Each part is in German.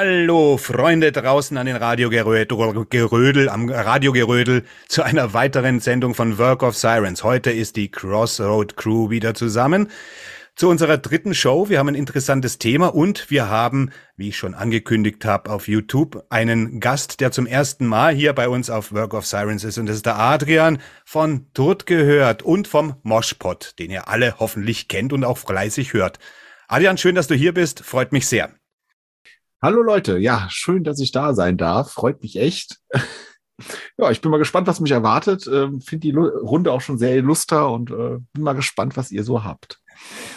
Hallo Freunde draußen an den Radiogerödel, am Radiogerödel zu einer weiteren Sendung von Work of Sirens. Heute ist die Crossroad Crew wieder zusammen zu unserer dritten Show. Wir haben ein interessantes Thema und wir haben, wie ich schon angekündigt habe, auf YouTube einen Gast, der zum ersten Mal hier bei uns auf Work of Sirens ist und das ist der Adrian von Tod gehört und vom Moshpot, den ihr alle hoffentlich kennt und auch fleißig hört. Adrian, schön, dass du hier bist, freut mich sehr. Hallo Leute, ja, schön, dass ich da sein darf. Freut mich echt. ja, ich bin mal gespannt, was mich erwartet. Ähm, Finde die Runde auch schon sehr illuster und äh, bin mal gespannt, was ihr so habt.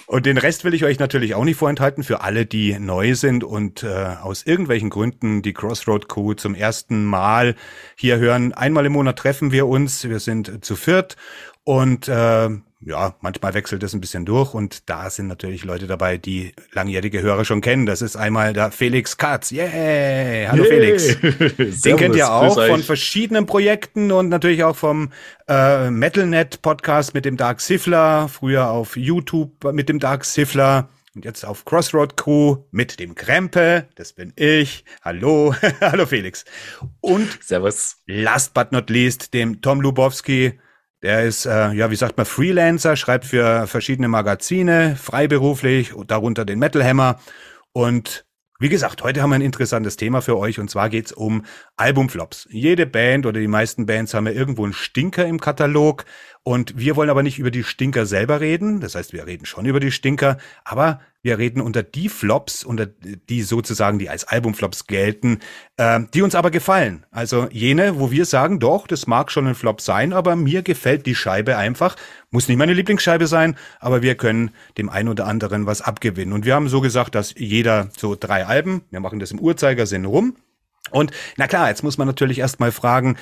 Und den Rest will ich euch natürlich auch nicht vorenthalten für alle, die neu sind und äh, aus irgendwelchen Gründen die Crossroad Crew zum ersten Mal hier hören. Einmal im Monat treffen wir uns. Wir sind zu viert und äh, ja, manchmal wechselt es ein bisschen durch und da sind natürlich Leute dabei, die langjährige Hörer schon kennen. Das ist einmal der Felix Katz. Yeah! Hallo yeah. Felix. Den kennt ihr auch von verschiedenen Projekten und natürlich auch vom äh, MetalNet Podcast mit dem Dark Siffler, früher auf YouTube mit dem Dark Siffler. Und jetzt auf Crossroad Crew mit dem Krempe, das bin ich. Hallo, hallo Felix. Und Servus. Last but not least, dem Tom Lubowski, der ist, äh, ja, wie sagt man, Freelancer, schreibt für verschiedene Magazine, freiberuflich, darunter den Metal Hammer. Und wie gesagt, heute haben wir ein interessantes Thema für euch und zwar geht's um Albumflops. Jede Band oder die meisten Bands haben ja irgendwo einen Stinker im Katalog und wir wollen aber nicht über die Stinker selber reden. Das heißt, wir reden schon über die Stinker, aber wir reden unter die Flops, unter die sozusagen, die als Albumflops gelten, äh, die uns aber gefallen. Also jene, wo wir sagen, doch, das mag schon ein Flop sein, aber mir gefällt die Scheibe einfach. Muss nicht meine Lieblingsscheibe sein, aber wir können dem einen oder anderen was abgewinnen. Und wir haben so gesagt, dass jeder so drei Alben, wir machen das im Uhrzeigersinn rum. Und na klar, jetzt muss man natürlich erstmal fragen,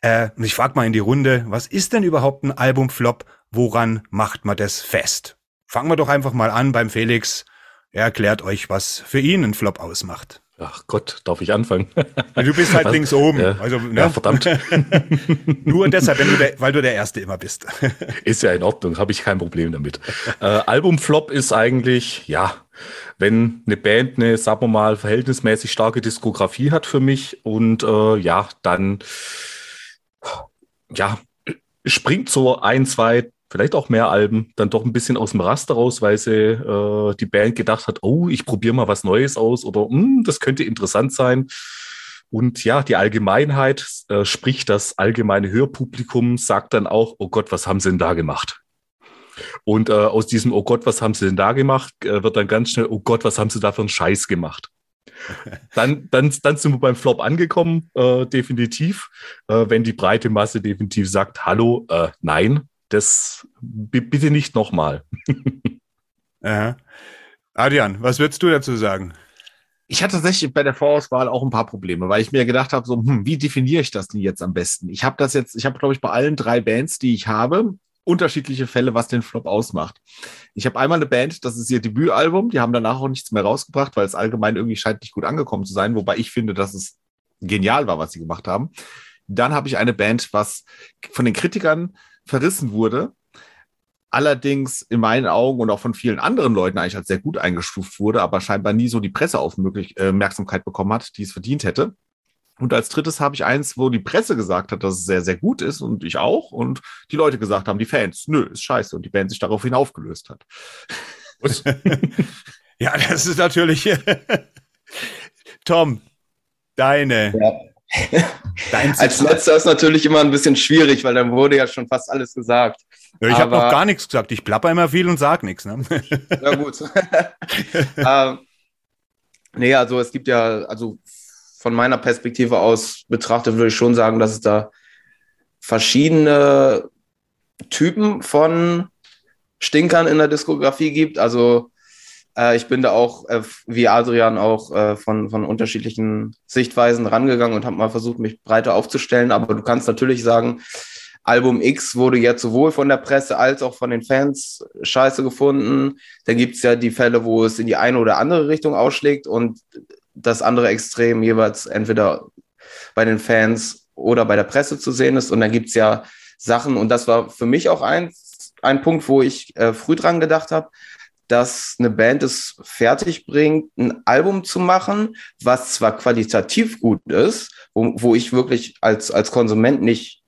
äh, ich frage mal in die Runde, was ist denn überhaupt ein Albumflop? Woran macht man das fest? Fangen wir doch einfach mal an beim Felix. Er erklärt euch, was für ihn ein Flop ausmacht. Ach Gott, darf ich anfangen? Du bist halt was? links oben. Ja, also, ne? ja verdammt. Nur deshalb, du der, weil du der Erste immer bist. Ist ja in Ordnung, habe ich kein Problem damit. Äh, Albumflop ist eigentlich, ja, wenn eine Band eine, sagen wir mal, verhältnismäßig starke Diskografie hat für mich und äh, ja, dann ja, springt so ein, zwei, vielleicht auch mehr Alben dann doch ein bisschen aus dem Raster raus, weil sie äh, die Band gedacht hat, oh, ich probiere mal was Neues aus oder hm, das könnte interessant sein. Und ja, die Allgemeinheit, äh, sprich das allgemeine Hörpublikum, sagt dann auch, oh Gott, was haben sie denn da gemacht? Und äh, aus diesem, oh Gott, was haben sie denn da gemacht, äh, wird dann ganz schnell, oh Gott, was haben sie da für einen Scheiß gemacht? dann, dann, dann sind wir beim Flop angekommen, äh, definitiv. Äh, wenn die breite Masse definitiv sagt, hallo, äh, nein, das bitte nicht nochmal. Adrian, was würdest du dazu sagen? Ich hatte tatsächlich bei der Vorauswahl auch ein paar Probleme, weil ich mir gedacht habe, so, hm, wie definiere ich das denn jetzt am besten? Ich habe das jetzt, ich habe, glaube ich, bei allen drei Bands, die ich habe, unterschiedliche Fälle, was den Flop ausmacht. Ich habe einmal eine Band, das ist ihr Debütalbum, die haben danach auch nichts mehr rausgebracht, weil es allgemein irgendwie scheint nicht gut angekommen zu sein, wobei ich finde, dass es genial war, was sie gemacht haben. Dann habe ich eine Band, was von den Kritikern verrissen wurde, allerdings in meinen Augen und auch von vielen anderen Leuten eigentlich als sehr gut eingestuft wurde, aber scheinbar nie so die Presseaufmerksamkeit äh, bekommen hat, die es verdient hätte. Und als drittes habe ich eins, wo die Presse gesagt hat, dass es sehr, sehr gut ist und ich auch. Und die Leute gesagt haben, die Fans, nö, ist scheiße. Und die Band sich daraufhin aufgelöst hat. ja, das ist natürlich. Tom, deine. Ja. Als letzter ist natürlich immer ein bisschen schwierig, weil dann wurde ja schon fast alles gesagt. Ja, ich habe noch gar nichts gesagt. Ich plapper immer viel und sag nichts. Ne? Ja, gut. ähm, nee, also es gibt ja, also von meiner Perspektive aus betrachtet, würde ich schon sagen, dass es da verschiedene Typen von Stinkern in der Diskografie gibt. Also äh, ich bin da auch, äh, wie Adrian, auch äh, von, von unterschiedlichen Sichtweisen rangegangen und habe mal versucht, mich breiter aufzustellen. Aber du kannst natürlich sagen, Album X wurde jetzt sowohl von der Presse als auch von den Fans scheiße gefunden. Dann gibt es ja die Fälle, wo es in die eine oder andere Richtung ausschlägt. Und das andere Extrem jeweils entweder bei den Fans oder bei der Presse zu sehen ist. Und dann gibt es ja Sachen, und das war für mich auch ein, ein Punkt, wo ich äh, früh dran gedacht habe, dass eine Band es fertig bringt, ein Album zu machen, was zwar qualitativ gut ist, wo, wo ich wirklich als, als Konsument nicht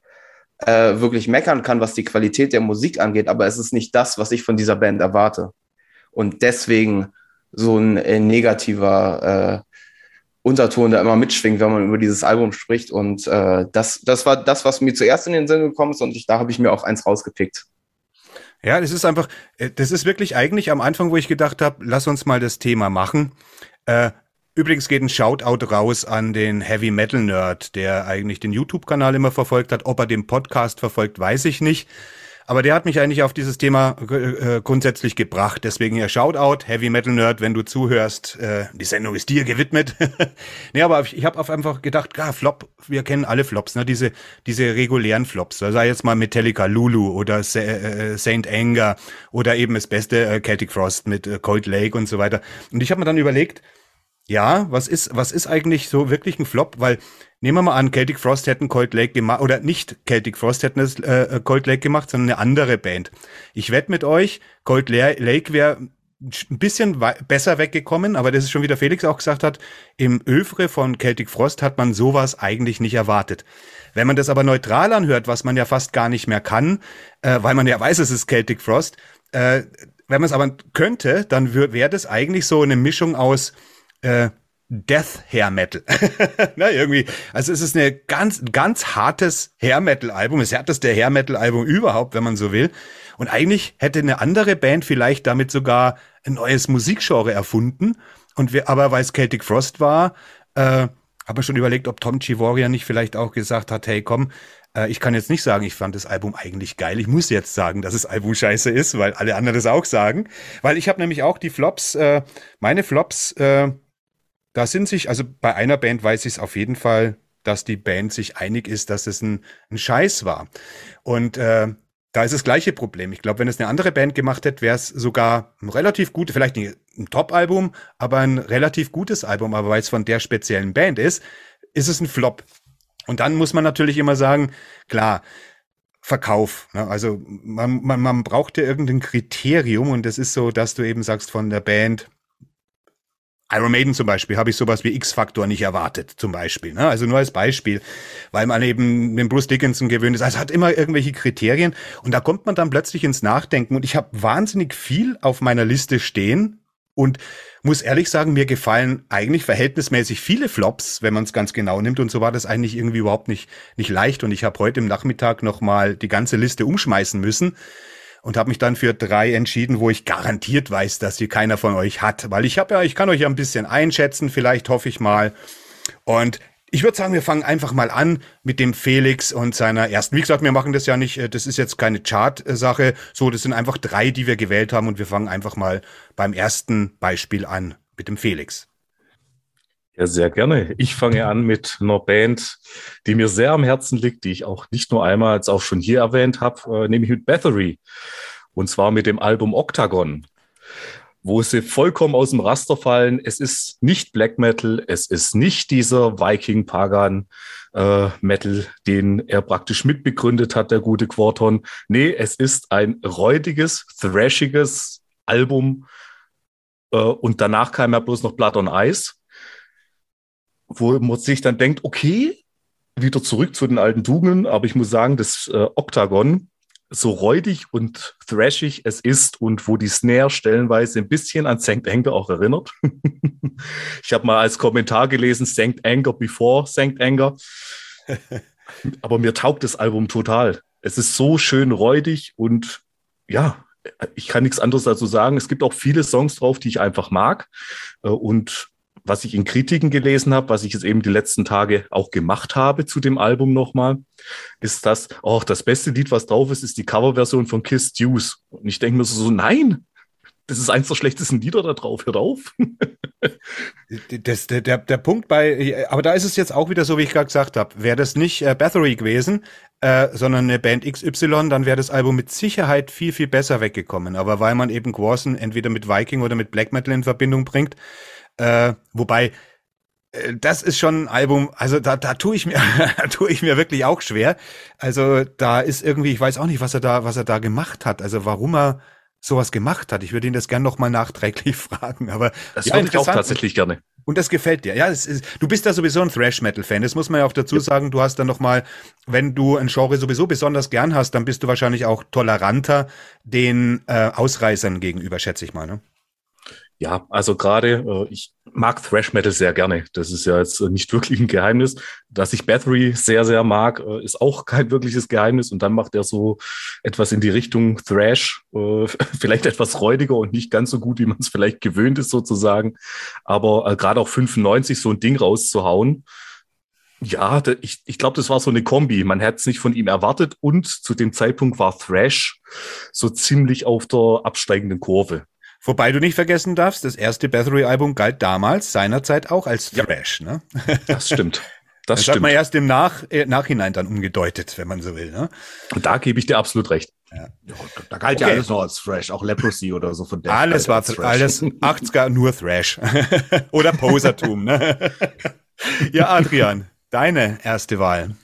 äh, wirklich meckern kann, was die Qualität der Musik angeht, aber es ist nicht das, was ich von dieser Band erwarte. Und deswegen so ein äh, negativer äh, Unterton, der immer mitschwingt, wenn man über dieses Album spricht. Und äh, das, das war das, was mir zuerst in den Sinn gekommen ist und ich, da habe ich mir auch eins rausgepickt. Ja, das ist einfach, äh, das ist wirklich eigentlich am Anfang, wo ich gedacht habe, lass uns mal das Thema machen. Äh, übrigens geht ein Shoutout raus an den Heavy Metal Nerd, der eigentlich den YouTube-Kanal immer verfolgt hat. Ob er den Podcast verfolgt, weiß ich nicht. Aber der hat mich eigentlich auf dieses Thema äh, grundsätzlich gebracht. Deswegen ja Shoutout, Heavy Metal Nerd, wenn du zuhörst. Äh, die Sendung ist dir gewidmet. nee, aber ich habe auf einfach gedacht, ja, Flop, wir kennen alle Flops, ne? Diese, diese regulären Flops. Da sei jetzt mal Metallica Lulu oder äh, Saint Anger oder eben das beste äh, Celtic Frost mit äh, Cold Lake und so weiter. Und ich habe mir dann überlegt, ja, was ist, was ist eigentlich so wirklich ein Flop? Weil nehmen wir mal an, Celtic Frost hätten Cold Lake gemacht, oder nicht Celtic Frost hätten es äh, Cold Lake gemacht, sondern eine andere Band. Ich wette mit euch, Cold Lake wäre ein bisschen besser weggekommen, aber das ist schon wieder Felix auch gesagt hat, im Övre von Celtic Frost hat man sowas eigentlich nicht erwartet. Wenn man das aber neutral anhört, was man ja fast gar nicht mehr kann, äh, weil man ja weiß, es ist Celtic Frost, äh, wenn man es aber könnte, dann wäre das eigentlich so eine Mischung aus äh, Death Hair Metal. Na, irgendwie. Also es ist eine ganz, ganz hartes Hair Metal Album. Das härteste Hair Metal Album überhaupt, wenn man so will. Und eigentlich hätte eine andere Band vielleicht damit sogar ein neues Musikgenre erfunden. Und wir, aber weil es Celtic Frost war, äh, habe schon überlegt, ob Tom Chivoria nicht vielleicht auch gesagt hat, hey komm, äh, ich kann jetzt nicht sagen, ich fand das Album eigentlich geil. Ich muss jetzt sagen, dass das Album scheiße ist, weil alle anderen das auch sagen. Weil ich habe nämlich auch die Flops, äh, meine Flops, äh, da sind sich, also bei einer Band weiß ich es auf jeden Fall, dass die Band sich einig ist, dass es ein, ein Scheiß war. Und äh, da ist das gleiche Problem. Ich glaube, wenn es eine andere Band gemacht hätte, wäre es sogar ein relativ gut, vielleicht nicht ein Top-Album, aber ein relativ gutes Album. Aber weil es von der speziellen Band ist, ist es ein Flop. Und dann muss man natürlich immer sagen, klar, Verkauf. Ne? Also man, man, man braucht ja irgendein Kriterium und das ist so, dass du eben sagst von der Band, Iron Maiden zum Beispiel habe ich sowas wie X-Faktor nicht erwartet, zum Beispiel. Ne? Also nur als Beispiel, weil man eben mit Bruce Dickinson gewöhnt ist. Also hat immer irgendwelche Kriterien und da kommt man dann plötzlich ins Nachdenken und ich habe wahnsinnig viel auf meiner Liste stehen und muss ehrlich sagen, mir gefallen eigentlich verhältnismäßig viele Flops, wenn man es ganz genau nimmt und so war das eigentlich irgendwie überhaupt nicht, nicht leicht und ich habe heute im Nachmittag nochmal die ganze Liste umschmeißen müssen und habe mich dann für drei entschieden, wo ich garantiert weiß, dass sie keiner von euch hat, weil ich habe ja, ich kann euch ja ein bisschen einschätzen, vielleicht hoffe ich mal. Und ich würde sagen, wir fangen einfach mal an mit dem Felix und seiner ersten. Wie gesagt, wir machen das ja nicht, äh, das ist jetzt keine Chart-Sache. So, das sind einfach drei, die wir gewählt haben und wir fangen einfach mal beim ersten Beispiel an mit dem Felix. Ja, sehr gerne. Ich fange an mit einer Band, die mir sehr am Herzen liegt, die ich auch nicht nur einmal, als auch schon hier erwähnt habe, äh, nämlich mit Bathory. Und zwar mit dem Album Octagon, wo sie vollkommen aus dem Raster fallen. Es ist nicht Black Metal, es ist nicht dieser Viking Pagan äh, Metal, den er praktisch mitbegründet hat, der gute Quarton. Nee, es ist ein räudiges, thrashiges Album. Äh, und danach kam ja bloß noch Blood on Ice wo man sich dann denkt, okay, wieder zurück zu den alten Tugenden, aber ich muss sagen, das äh, Octagon, so räudig und thrashig es ist und wo die Snare stellenweise ein bisschen an Sankt Anger auch erinnert. ich habe mal als Kommentar gelesen, Sankt Anger before Sankt Anger. aber mir taugt das Album total. Es ist so schön räudig und ja, ich kann nichts anderes dazu sagen. Es gibt auch viele Songs drauf, die ich einfach mag. Äh, und was ich in Kritiken gelesen habe, was ich jetzt eben die letzten Tage auch gemacht habe zu dem Album nochmal, ist das, oh, das beste Lied, was drauf ist, ist die Coverversion von Kiss Deuce. Und ich denke mir so, nein, das ist eins der schlechtesten Lieder da drauf, hört auf. das, der, der, der Punkt bei, aber da ist es jetzt auch wieder so, wie ich gerade gesagt habe, wäre das nicht äh, Bathory gewesen, äh, sondern eine Band XY, dann wäre das Album mit Sicherheit viel, viel besser weggekommen. Aber weil man eben Gorson entweder mit Viking oder mit Black Metal in Verbindung bringt, äh, wobei, äh, das ist schon ein Album, also da, da tue ich mir, da tue ich mir wirklich auch schwer. Also da ist irgendwie, ich weiß auch nicht, was er da, was er da gemacht hat. Also warum er, sowas gemacht hat. Ich würde ihn das gern nochmal nachträglich fragen. Aber das ja, würde ich auch tatsächlich gerne. Und das gefällt dir. Ja, ist, du bist da sowieso ein Thrash-Metal-Fan. Das muss man ja auch dazu sagen. Du hast dann nochmal, wenn du ein Genre sowieso besonders gern hast, dann bist du wahrscheinlich auch toleranter den äh, Ausreißern gegenüber, schätze ich mal. Ne? Ja, also gerade, äh, ich mag Thrash Metal sehr gerne. Das ist ja jetzt nicht wirklich ein Geheimnis. Dass ich Bathory sehr, sehr mag, äh, ist auch kein wirkliches Geheimnis. Und dann macht er so etwas in die Richtung Thrash, äh, vielleicht etwas räudiger und nicht ganz so gut, wie man es vielleicht gewöhnt ist sozusagen. Aber äh, gerade auch 95 so ein Ding rauszuhauen, ja, ich, ich glaube, das war so eine Kombi. Man hätte es nicht von ihm erwartet und zu dem Zeitpunkt war Thrash so ziemlich auf der absteigenden Kurve. Wobei du nicht vergessen darfst, das erste Bathory-Album galt damals seinerzeit auch als Thrash. Ne? Das stimmt. Das, das stimmt. hat man erst im Nach äh, Nachhinein dann umgedeutet, wenn man so will. Ne? Und da gebe ich dir absolut recht. Ja. Da galt okay. ja alles noch als Thrash, auch Leprosy oder so von der Alles war Thrash. alles 80er nur Thrash. oder Posertum. Ne? ja, Adrian, deine erste Wahl.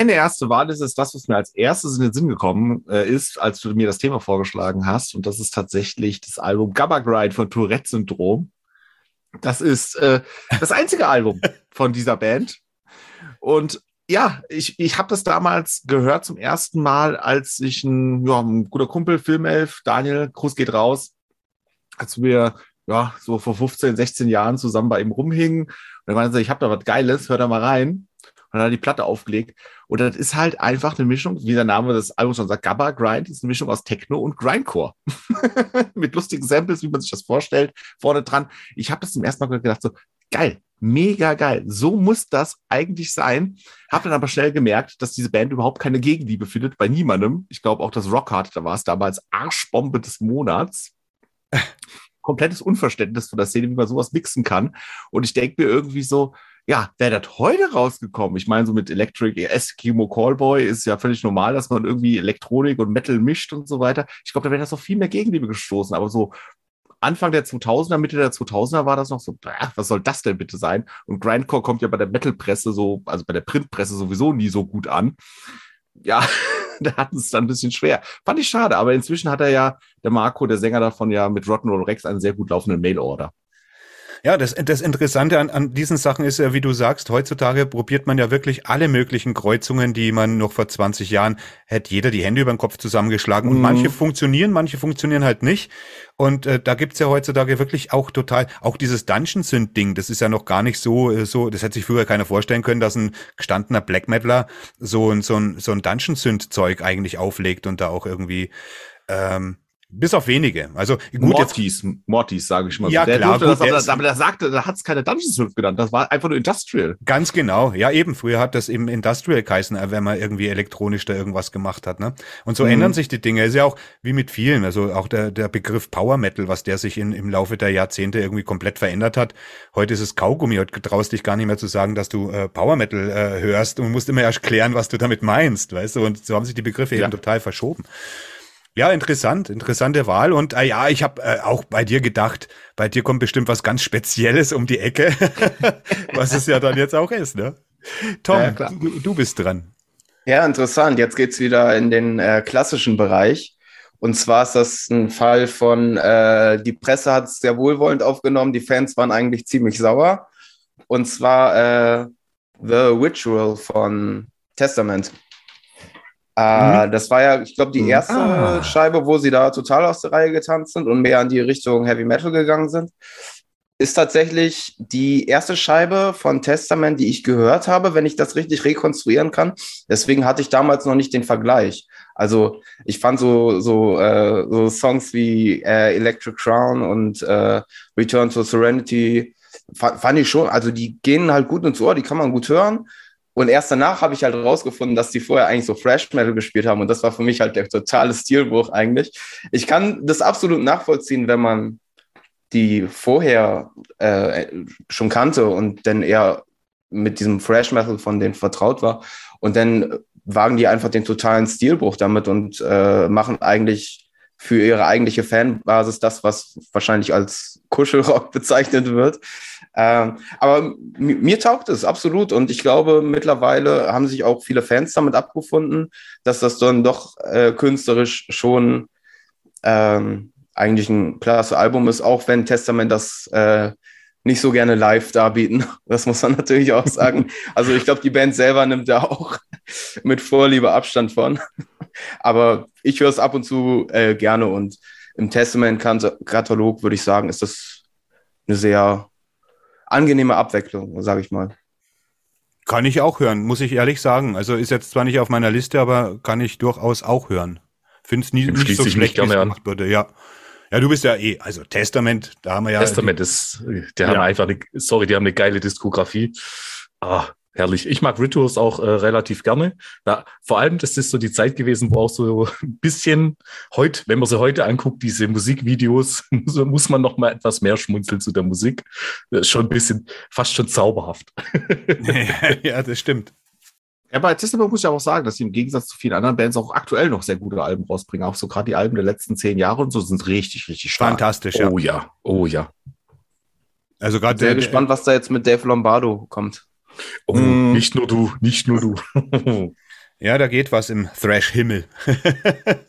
Meine erste Wahl ist es das, was mir als erstes in den Sinn gekommen äh, ist, als du mir das Thema vorgeschlagen hast. Und das ist tatsächlich das Album Gabba Grind von Tourette-Syndrom. Das ist äh, das einzige Album von dieser Band. Und ja, ich, ich habe das damals gehört zum ersten Mal, als ich ein, ja, ein guter Kumpel, Filmelf, Daniel, Gruß geht raus, als wir ja, so vor 15, 16 Jahren zusammen bei ihm rumhingen. Und er meinte, ich habe da was Geiles, hör da mal rein und dann hat er die Platte aufgelegt. Und das ist halt einfach eine Mischung, wie der Name des Albums schon sagt, Gabba Grind ist eine Mischung aus Techno und Grindcore. Mit lustigen Samples, wie man sich das vorstellt, vorne dran. Ich habe das zum ersten Mal gedacht, so, geil, mega geil. So muss das eigentlich sein. Hab dann aber schnell gemerkt, dass diese Band überhaupt keine Gegenliebe findet bei niemandem. Ich glaube auch das Rockhard, da war es damals Arschbombe des Monats. Komplettes Unverständnis von der Szene, wie man sowas mixen kann. Und ich denke mir irgendwie so, ja, wäre das heute rausgekommen? Ich meine, so mit Electric Eskimo Callboy ist ja völlig normal, dass man irgendwie Elektronik und Metal mischt und so weiter. Ich glaube, da wäre das noch viel mehr Gegenliebe gestoßen. Aber so Anfang der 2000er, Mitte der 2000er war das noch so, was soll das denn bitte sein? Und Grindcore kommt ja bei der Metal-Presse so, also bei der Printpresse sowieso nie so gut an. Ja, da hatten es dann ein bisschen schwer. Fand ich schade, aber inzwischen hat er ja, der Marco, der Sänger davon, ja mit Rock'n'Roll Rex einen sehr gut laufenden Mail-Order. Ja, das, das Interessante an, an diesen Sachen ist ja, wie du sagst, heutzutage probiert man ja wirklich alle möglichen Kreuzungen, die man noch vor 20 Jahren hätte jeder die Hände über den Kopf zusammengeschlagen. Und mhm. manche funktionieren, manche funktionieren halt nicht. Und äh, da gibt's ja heutzutage wirklich auch total, auch dieses Dungeon-Synth-Ding, das ist ja noch gar nicht so, äh, so, das hätte sich früher keiner vorstellen können, dass ein gestandener Black Metaler so ein, so ein, so ein Dungeon-Synth-Zeug eigentlich auflegt und da auch irgendwie ähm, bis auf wenige. Also gut, Mortis, jetzt, Mortis, sage ich mal. Ja, der klar. Gut, das, aber, aber der sagte, da hat es keine Dungeons Swift genannt. Das war einfach nur Industrial. Ganz genau. Ja, eben. Früher hat das eben Industrial geheißen, äh, wenn man irgendwie elektronisch da irgendwas gemacht hat. Ne? Und so mhm. ändern sich die Dinge. Ist ja auch wie mit vielen. Also auch der, der Begriff Power Metal, was der sich in, im Laufe der Jahrzehnte irgendwie komplett verändert hat. Heute ist es Kaugummi. Heute traust dich gar nicht mehr zu sagen, dass du äh, Power Metal äh, hörst und musst immer erst klären, was du damit meinst. Weißt du? Und so haben sich die Begriffe ja. eben total verschoben. Ja, interessant, interessante Wahl. Und äh, ja, ich habe äh, auch bei dir gedacht, bei dir kommt bestimmt was ganz Spezielles um die Ecke, was es ja dann jetzt auch ist. Ne? Tom, ja, du, du, bist dran. Ja, interessant. Jetzt geht's wieder in den äh, klassischen Bereich. Und zwar ist das ein Fall von, äh, die Presse hat es sehr wohlwollend aufgenommen, die Fans waren eigentlich ziemlich sauer. Und zwar äh, The Ritual von Testament. Äh, mhm. Das war ja, ich glaube, die mhm. erste ah. Scheibe, wo sie da total aus der Reihe getanzt sind und mehr in die Richtung Heavy Metal gegangen sind. Ist tatsächlich die erste Scheibe von Testament, die ich gehört habe, wenn ich das richtig rekonstruieren kann. Deswegen hatte ich damals noch nicht den Vergleich. Also ich fand so, so, äh, so Songs wie äh, Electric Crown und äh, Return to Serenity fand ich schon, also die gehen halt gut ins Ohr, die kann man gut hören. Und erst danach habe ich halt rausgefunden, dass die vorher eigentlich so Fresh Metal gespielt haben. Und das war für mich halt der totale Stilbruch eigentlich. Ich kann das absolut nachvollziehen, wenn man die vorher äh, schon kannte und dann eher mit diesem Fresh Metal von denen vertraut war. Und dann wagen die einfach den totalen Stilbruch damit und äh, machen eigentlich für ihre eigentliche Fanbasis das, was wahrscheinlich als Kuschelrock bezeichnet wird. Ähm, aber mir taugt es absolut und ich glaube, mittlerweile haben sich auch viele Fans damit abgefunden, dass das dann doch äh, künstlerisch schon ähm, eigentlich ein klasse Album ist, auch wenn Testament das äh, nicht so gerne live darbieten. Das muss man natürlich auch sagen. Also ich glaube, die Band selber nimmt da auch mit Vorliebe Abstand von. Aber ich höre es ab und zu äh, gerne und im Testament-Katalog würde ich sagen, ist das eine sehr angenehme Abwechslung, sage ich mal. Kann ich auch hören, muss ich ehrlich sagen. Also ist jetzt zwar nicht auf meiner Liste, aber kann ich durchaus auch hören. Finde es nie, nicht so schlecht, wie es gemacht wurde. Ja. Ja, du bist ja eh, also Testament, da haben wir ja. Testament ist, die haben einfach eine, sorry, die haben eine geile Diskografie. Ah, herrlich. Ich mag Rituals auch äh, relativ gerne. Da, vor allem, das ist so die Zeit gewesen, wo auch so ein bisschen heute, wenn man sie heute anguckt, diese Musikvideos, so muss man noch mal etwas mehr schmunzeln zu der Musik. Das ist schon ein bisschen, fast schon zauberhaft. ja, das stimmt. Ja, bei Testament muss ich auch sagen, dass sie im Gegensatz zu vielen anderen Bands auch aktuell noch sehr gute Alben rausbringen. Auch so gerade die Alben der letzten zehn Jahre und so sind richtig, richtig stark. Fantastisch, ja. Oh ja, oh ja. Also gerade sehr gespannt, was da jetzt mit Dave Lombardo kommt. Oh, mm. nicht nur du, nicht nur du. ja, da geht was im Thrash-Himmel.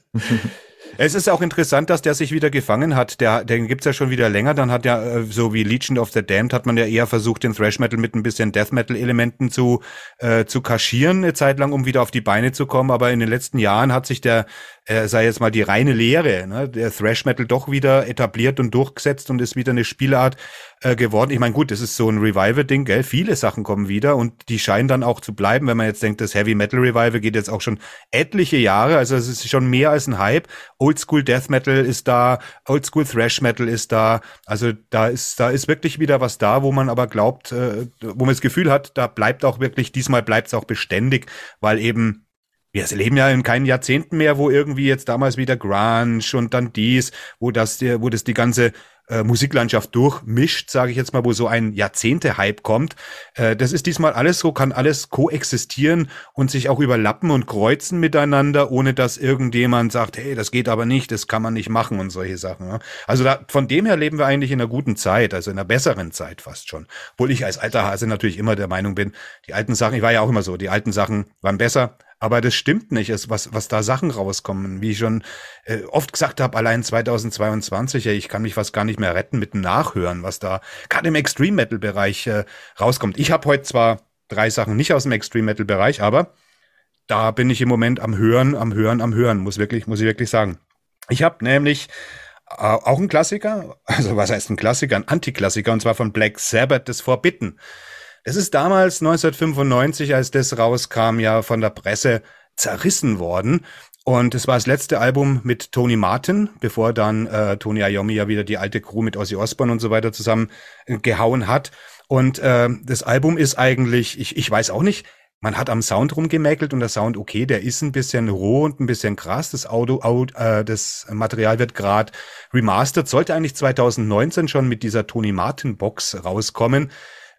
Es ist auch interessant, dass der sich wieder gefangen hat. Der, den gibt's ja schon wieder länger. Dann hat ja, äh, so wie Legion of the Damned, hat man ja eher versucht, den Thrash Metal mit ein bisschen Death Metal Elementen zu, äh, zu kaschieren, eine Zeit lang, um wieder auf die Beine zu kommen. Aber in den letzten Jahren hat sich der, äh, sei jetzt mal die reine Lehre, ne, der Thrash Metal doch wieder etabliert und durchgesetzt und ist wieder eine Spielart äh, geworden. Ich meine, gut, das ist so ein Revival-Ding, gell? Viele Sachen kommen wieder und die scheinen dann auch zu bleiben, wenn man jetzt denkt, das Heavy Metal Revival geht jetzt auch schon etliche Jahre, also es ist schon mehr als ein Hype. Oldschool Death Metal ist da, Oldschool Thrash Metal ist da, also da ist, da ist wirklich wieder was da, wo man aber glaubt, äh, wo man das Gefühl hat, da bleibt auch wirklich, diesmal bleibt es auch beständig, weil eben wir leben ja in keinen Jahrzehnten mehr, wo irgendwie jetzt damals wieder Grunge und dann dies, wo das, wo das die ganze äh, Musiklandschaft durchmischt, sage ich jetzt mal, wo so ein Jahrzehnte-Hype kommt. Äh, das ist diesmal alles so, kann alles koexistieren und sich auch überlappen und kreuzen miteinander, ohne dass irgendjemand sagt, hey, das geht aber nicht, das kann man nicht machen und solche Sachen. Ja? Also da, von dem her leben wir eigentlich in einer guten Zeit, also in einer besseren Zeit fast schon. Obwohl ich als alter Hase natürlich immer der Meinung bin, die alten Sachen, ich war ja auch immer so, die alten Sachen waren besser, aber das stimmt nicht, es, was, was da Sachen rauskommen. Wie ich schon äh, oft gesagt habe, allein 2022, ja, ich kann mich fast gar nicht mehr retten mit dem Nachhören, was da gerade im Extreme Metal Bereich äh, rauskommt. Ich habe heute zwar drei Sachen nicht aus dem Extreme Metal Bereich, aber da bin ich im Moment am Hören, am Hören, am Hören, muss wirklich, muss ich wirklich sagen. Ich habe nämlich äh, auch einen Klassiker, also was heißt ein Klassiker, ein Antiklassiker, und zwar von Black Sabbath, das Forbidden. Es ist damals 1995, als das rauskam, ja von der Presse zerrissen worden. Und es war das letzte Album mit Tony Martin, bevor dann äh, Tony Iommi ja wieder die alte Crew mit Ozzy Osbourne und so weiter zusammen äh, gehauen hat. Und äh, das Album ist eigentlich, ich, ich weiß auch nicht, man hat am Sound rumgemäkelt und der Sound, okay, der ist ein bisschen roh und ein bisschen krass. Das Auto, Auto äh, das Material wird gerade remastered, sollte eigentlich 2019 schon mit dieser Tony Martin Box rauskommen.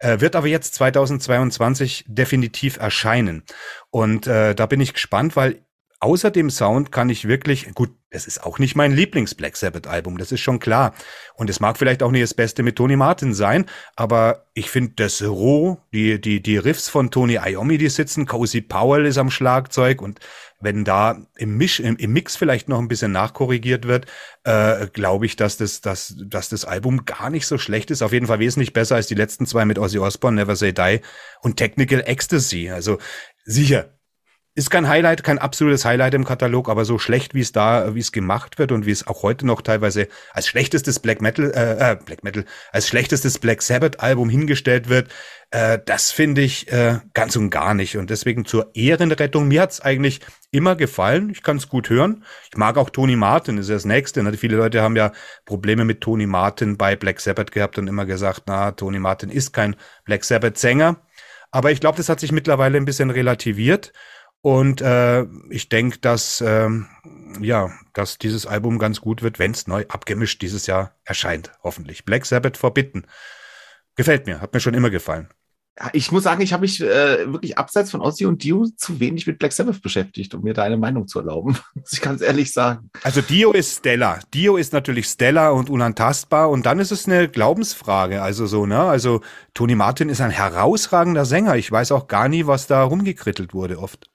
Äh, wird aber jetzt 2022 definitiv erscheinen. Und äh, da bin ich gespannt, weil außer dem Sound kann ich wirklich, gut, es ist auch nicht mein Lieblings-Black Sabbath-Album, das ist schon klar. Und es mag vielleicht auch nicht das Beste mit Tony Martin sein, aber ich finde das roh, die, die, die Riffs von Tony Iommi, die sitzen, Cozy Powell ist am Schlagzeug und wenn da im, Misch, im, im Mix vielleicht noch ein bisschen nachkorrigiert wird, äh, glaube ich, dass das, dass, dass das Album gar nicht so schlecht ist. Auf jeden Fall wesentlich besser als die letzten zwei mit Ozzy Osbourne, Never Say Die und Technical Ecstasy. Also sicher, ist kein Highlight, kein absolutes Highlight im Katalog, aber so schlecht, wie es da, wie es gemacht wird und wie es auch heute noch teilweise als schlechtestes Black Metal, äh, äh Black Metal, als schlechtestes Black Sabbath Album hingestellt wird, äh, das finde ich äh, ganz und gar nicht. Und deswegen zur Ehrenrettung, mir hat's eigentlich immer gefallen. Ich kann es gut hören. Ich mag auch Tony Martin, ist ja das Nächste. Ne? Viele Leute haben ja Probleme mit Tony Martin bei Black Sabbath gehabt und immer gesagt, na, Tony Martin ist kein Black Sabbath Sänger. Aber ich glaube, das hat sich mittlerweile ein bisschen relativiert. Und äh, ich denke, dass ähm, ja, dass dieses Album ganz gut wird, wenn es neu abgemischt dieses Jahr erscheint, hoffentlich. Black Sabbath Forbidden. Gefällt mir, hat mir schon immer gefallen. Ich muss sagen, ich habe mich äh, wirklich abseits von Ozzy und Dio zu wenig mit Black Sabbath beschäftigt, um mir da eine Meinung zu erlauben. muss ich ganz ehrlich sagen. Also Dio ist Stella. Dio ist natürlich Stella und unantastbar. Und dann ist es eine Glaubensfrage. Also so, ne? Also Tony Martin ist ein herausragender Sänger. Ich weiß auch gar nie, was da rumgekrittelt wurde oft.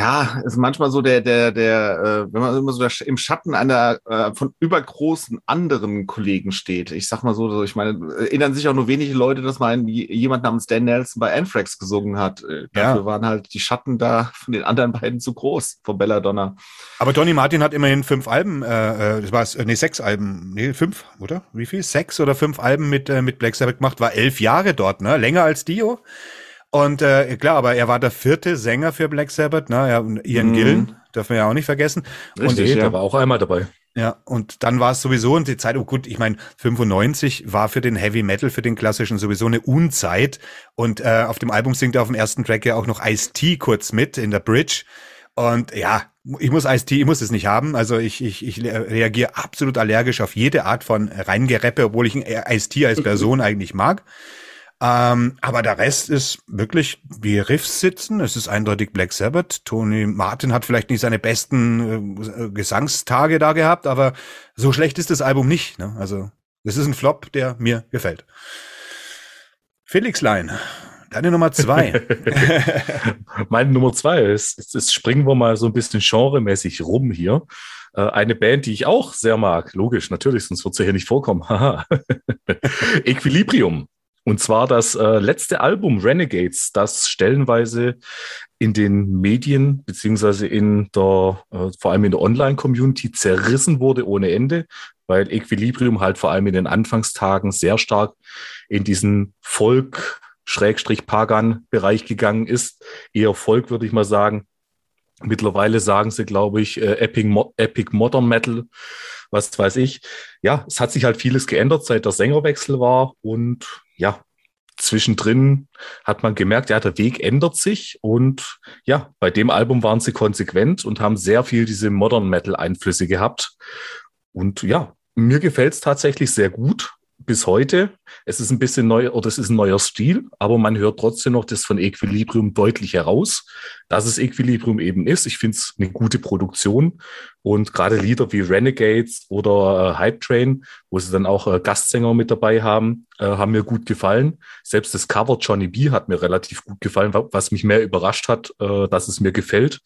Ja, ist manchmal so der, der, der, äh, wenn man immer so im Schatten einer äh, von übergroßen anderen Kollegen steht. Ich sag mal so, so, ich meine, erinnern sich auch nur wenige Leute, dass mal jemand namens Dan Nelson bei Anthrax gesungen hat. Äh, ja. Dafür waren halt die Schatten da von den anderen beiden zu groß, von Belladonna. Aber Donny Martin hat immerhin fünf Alben, äh, äh das war nee, sechs Alben, nee, fünf, oder? Wie viel? Sechs oder fünf Alben mit, äh, mit Black Sabbath gemacht, war elf Jahre dort, ne? Länger als Dio. Und äh, klar, aber er war der vierte Sänger für Black Sabbath, ne? Ja, Ian mhm. Gillen, dürfen wir ja auch nicht vergessen. Richtig, und der war auch einmal dabei. Ja, und dann war es sowieso und die Zeit, oh gut, ich meine, 95 war für den Heavy Metal, für den klassischen sowieso eine Unzeit. Und äh, auf dem Album singt er auf dem ersten Track ja auch noch Ice-T kurz mit in der Bridge. Und ja, ich muss Ice-T, ich muss es nicht haben. Also ich, ich, ich reagiere absolut allergisch auf jede Art von Reingereppe, obwohl ich Ice-T als Person eigentlich mag. Ähm, aber der Rest ist wirklich, wie Riffs sitzen. Es ist eindeutig Black Sabbath. Tony Martin hat vielleicht nicht seine besten äh, Gesangstage da gehabt, aber so schlecht ist das Album nicht. Ne? Also, es ist ein Flop, der mir gefällt. Felix Lein, deine Nummer zwei. Meine Nummer zwei ist, ist, springen wir mal so ein bisschen genremäßig rum hier. Äh, eine Band, die ich auch sehr mag, logisch, natürlich, sonst wird sie hier nicht vorkommen. Equilibrium. Und zwar das äh, letzte Album Renegades, das stellenweise in den Medien beziehungsweise in der, äh, vor allem in der Online-Community zerrissen wurde ohne Ende, weil Equilibrium halt vor allem in den Anfangstagen sehr stark in diesen Folk, Schrägstrich Pagan-Bereich gegangen ist. Eher Folk, würde ich mal sagen. Mittlerweile sagen sie, glaube ich, äh, Epic, Mo Epic Modern Metal, was weiß ich. Ja, es hat sich halt vieles geändert, seit der Sängerwechsel war und ja, zwischendrin hat man gemerkt, ja, der Weg ändert sich und ja, bei dem Album waren sie konsequent und haben sehr viel diese Modern Metal Einflüsse gehabt. Und ja, mir gefällt es tatsächlich sehr gut bis heute. Es ist ein bisschen neu oder es ist ein neuer Stil, aber man hört trotzdem noch das von Equilibrium deutlich heraus, dass es Equilibrium eben ist. Ich finde es eine gute Produktion und gerade Lieder wie Renegades oder äh, Hype Train, wo sie dann auch äh, Gastsänger mit dabei haben, äh, haben mir gut gefallen. Selbst das Cover Johnny B hat mir relativ gut gefallen, was mich mehr überrascht hat, äh, dass es mir gefällt.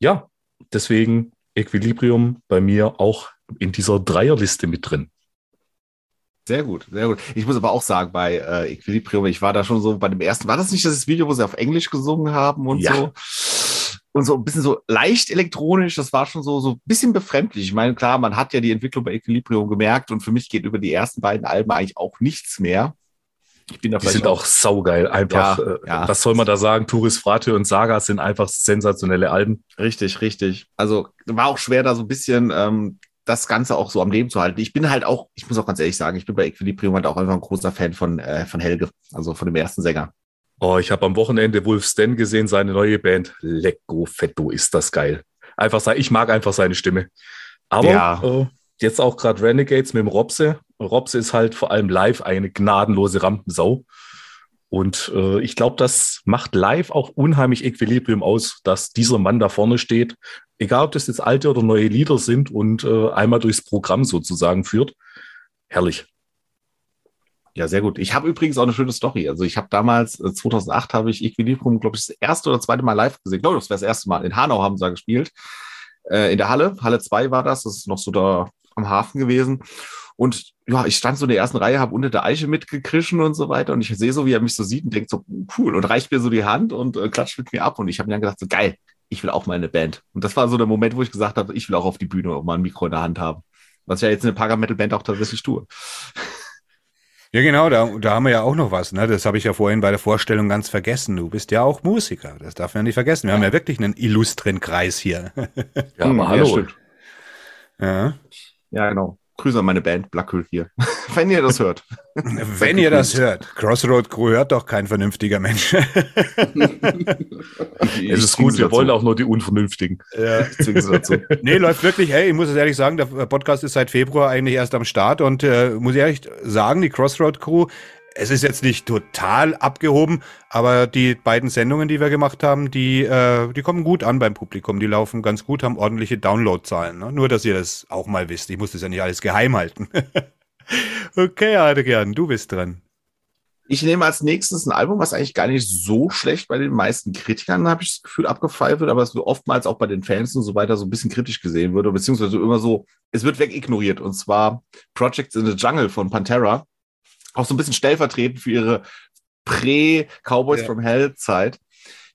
Ja, deswegen Equilibrium bei mir auch in dieser Dreierliste mit drin. Sehr gut, sehr gut. Ich muss aber auch sagen, bei äh, Equilibrium, ich war da schon so bei dem ersten, war das nicht das Video, wo sie auf Englisch gesungen haben und ja. so? Und so ein bisschen so leicht elektronisch, das war schon so, so ein bisschen befremdlich. Ich meine, klar, man hat ja die Entwicklung bei Equilibrium gemerkt und für mich geht über die ersten beiden Alben eigentlich auch nichts mehr. Ich bin da die sind auch, auch saugeil. Einfach, ja, äh, ja. was soll man da sagen? Touris Frate und Saga sind einfach sensationelle Alben. Richtig, richtig. Also war auch schwer, da so ein bisschen ähm, das Ganze auch so am Leben zu halten. Ich bin halt auch, ich muss auch ganz ehrlich sagen, ich bin bei Equilibrium halt auch einfach ein großer Fan von, äh, von Helge, also von dem ersten Sänger. Oh, ich habe am Wochenende Wolf Stan gesehen, seine neue Band. Lecco Fetto, ist das geil. Einfach sagen, ich mag einfach seine Stimme. Aber ja. äh, jetzt auch gerade Renegades mit dem Robse. Robse ist halt vor allem live eine gnadenlose Rampensau. Und äh, ich glaube, das macht live auch unheimlich Equilibrium aus, dass dieser Mann da vorne steht, egal ob das jetzt alte oder neue Lieder sind und äh, einmal durchs Programm sozusagen führt. Herrlich. Ja, sehr gut. Ich habe übrigens auch eine schöne Story. Also ich habe damals, 2008 äh, habe ich Equilibrium, glaube ich, das erste oder zweite Mal live gesehen. Ich glaube, das wäre das erste Mal. In Hanau haben sie da gespielt. Äh, in der Halle, Halle 2 war das. Das ist noch so da am Hafen gewesen. Und ja, ich stand so in der ersten Reihe, habe unter der Eiche mitgekrischen und so weiter. Und ich sehe so, wie er mich so sieht und denkt so, cool, und reicht mir so die Hand und äh, klatscht mit mir ab. Und ich habe mir dann gedacht, so geil, ich will auch mal eine Band. Und das war so der Moment, wo ich gesagt habe, ich will auch auf die Bühne und mal ein Mikro in der Hand haben. Was ich ja jetzt in der Parametal-Band auch tatsächlich tue. Ja, genau, da, da haben wir ja auch noch was, ne? Das habe ich ja vorhin bei der Vorstellung ganz vergessen. Du bist ja auch Musiker, das darf man ja nicht vergessen. Wir ja. haben ja wirklich einen illustren Kreis hier. Ja, aber hm, hallo. Ja, ja, genau. Grüße an meine Band Blackhüll hier. Wenn ihr das hört. Wenn ihr das hört. Crossroad Crew hört doch kein vernünftiger Mensch. es ist gut, wir dazu. wollen auch nur die Unvernünftigen. Ja. dazu. nee, läuft wirklich, hey, ich muss es ehrlich sagen, der Podcast ist seit Februar eigentlich erst am Start und äh, muss ich ehrlich sagen, die Crossroad Crew es ist jetzt nicht total abgehoben, aber die beiden Sendungen, die wir gemacht haben, die, äh, die kommen gut an beim Publikum. Die laufen ganz gut, haben ordentliche Downloadzahlen. Ne? Nur, dass ihr das auch mal wisst. Ich muss das ja nicht alles geheim halten. okay, Adrian, du bist dran. Ich nehme als nächstes ein Album, was eigentlich gar nicht so schlecht bei den meisten Kritikern, habe ich das Gefühl, abgefeiert wird, aber es wird oftmals auch bei den Fans und so weiter so ein bisschen kritisch gesehen wird, beziehungsweise immer so, es wird wegignoriert. Und zwar Projects in the Jungle von Pantera. Auch so ein bisschen stellvertretend für ihre Prä-Cowboys ja. from Hell-Zeit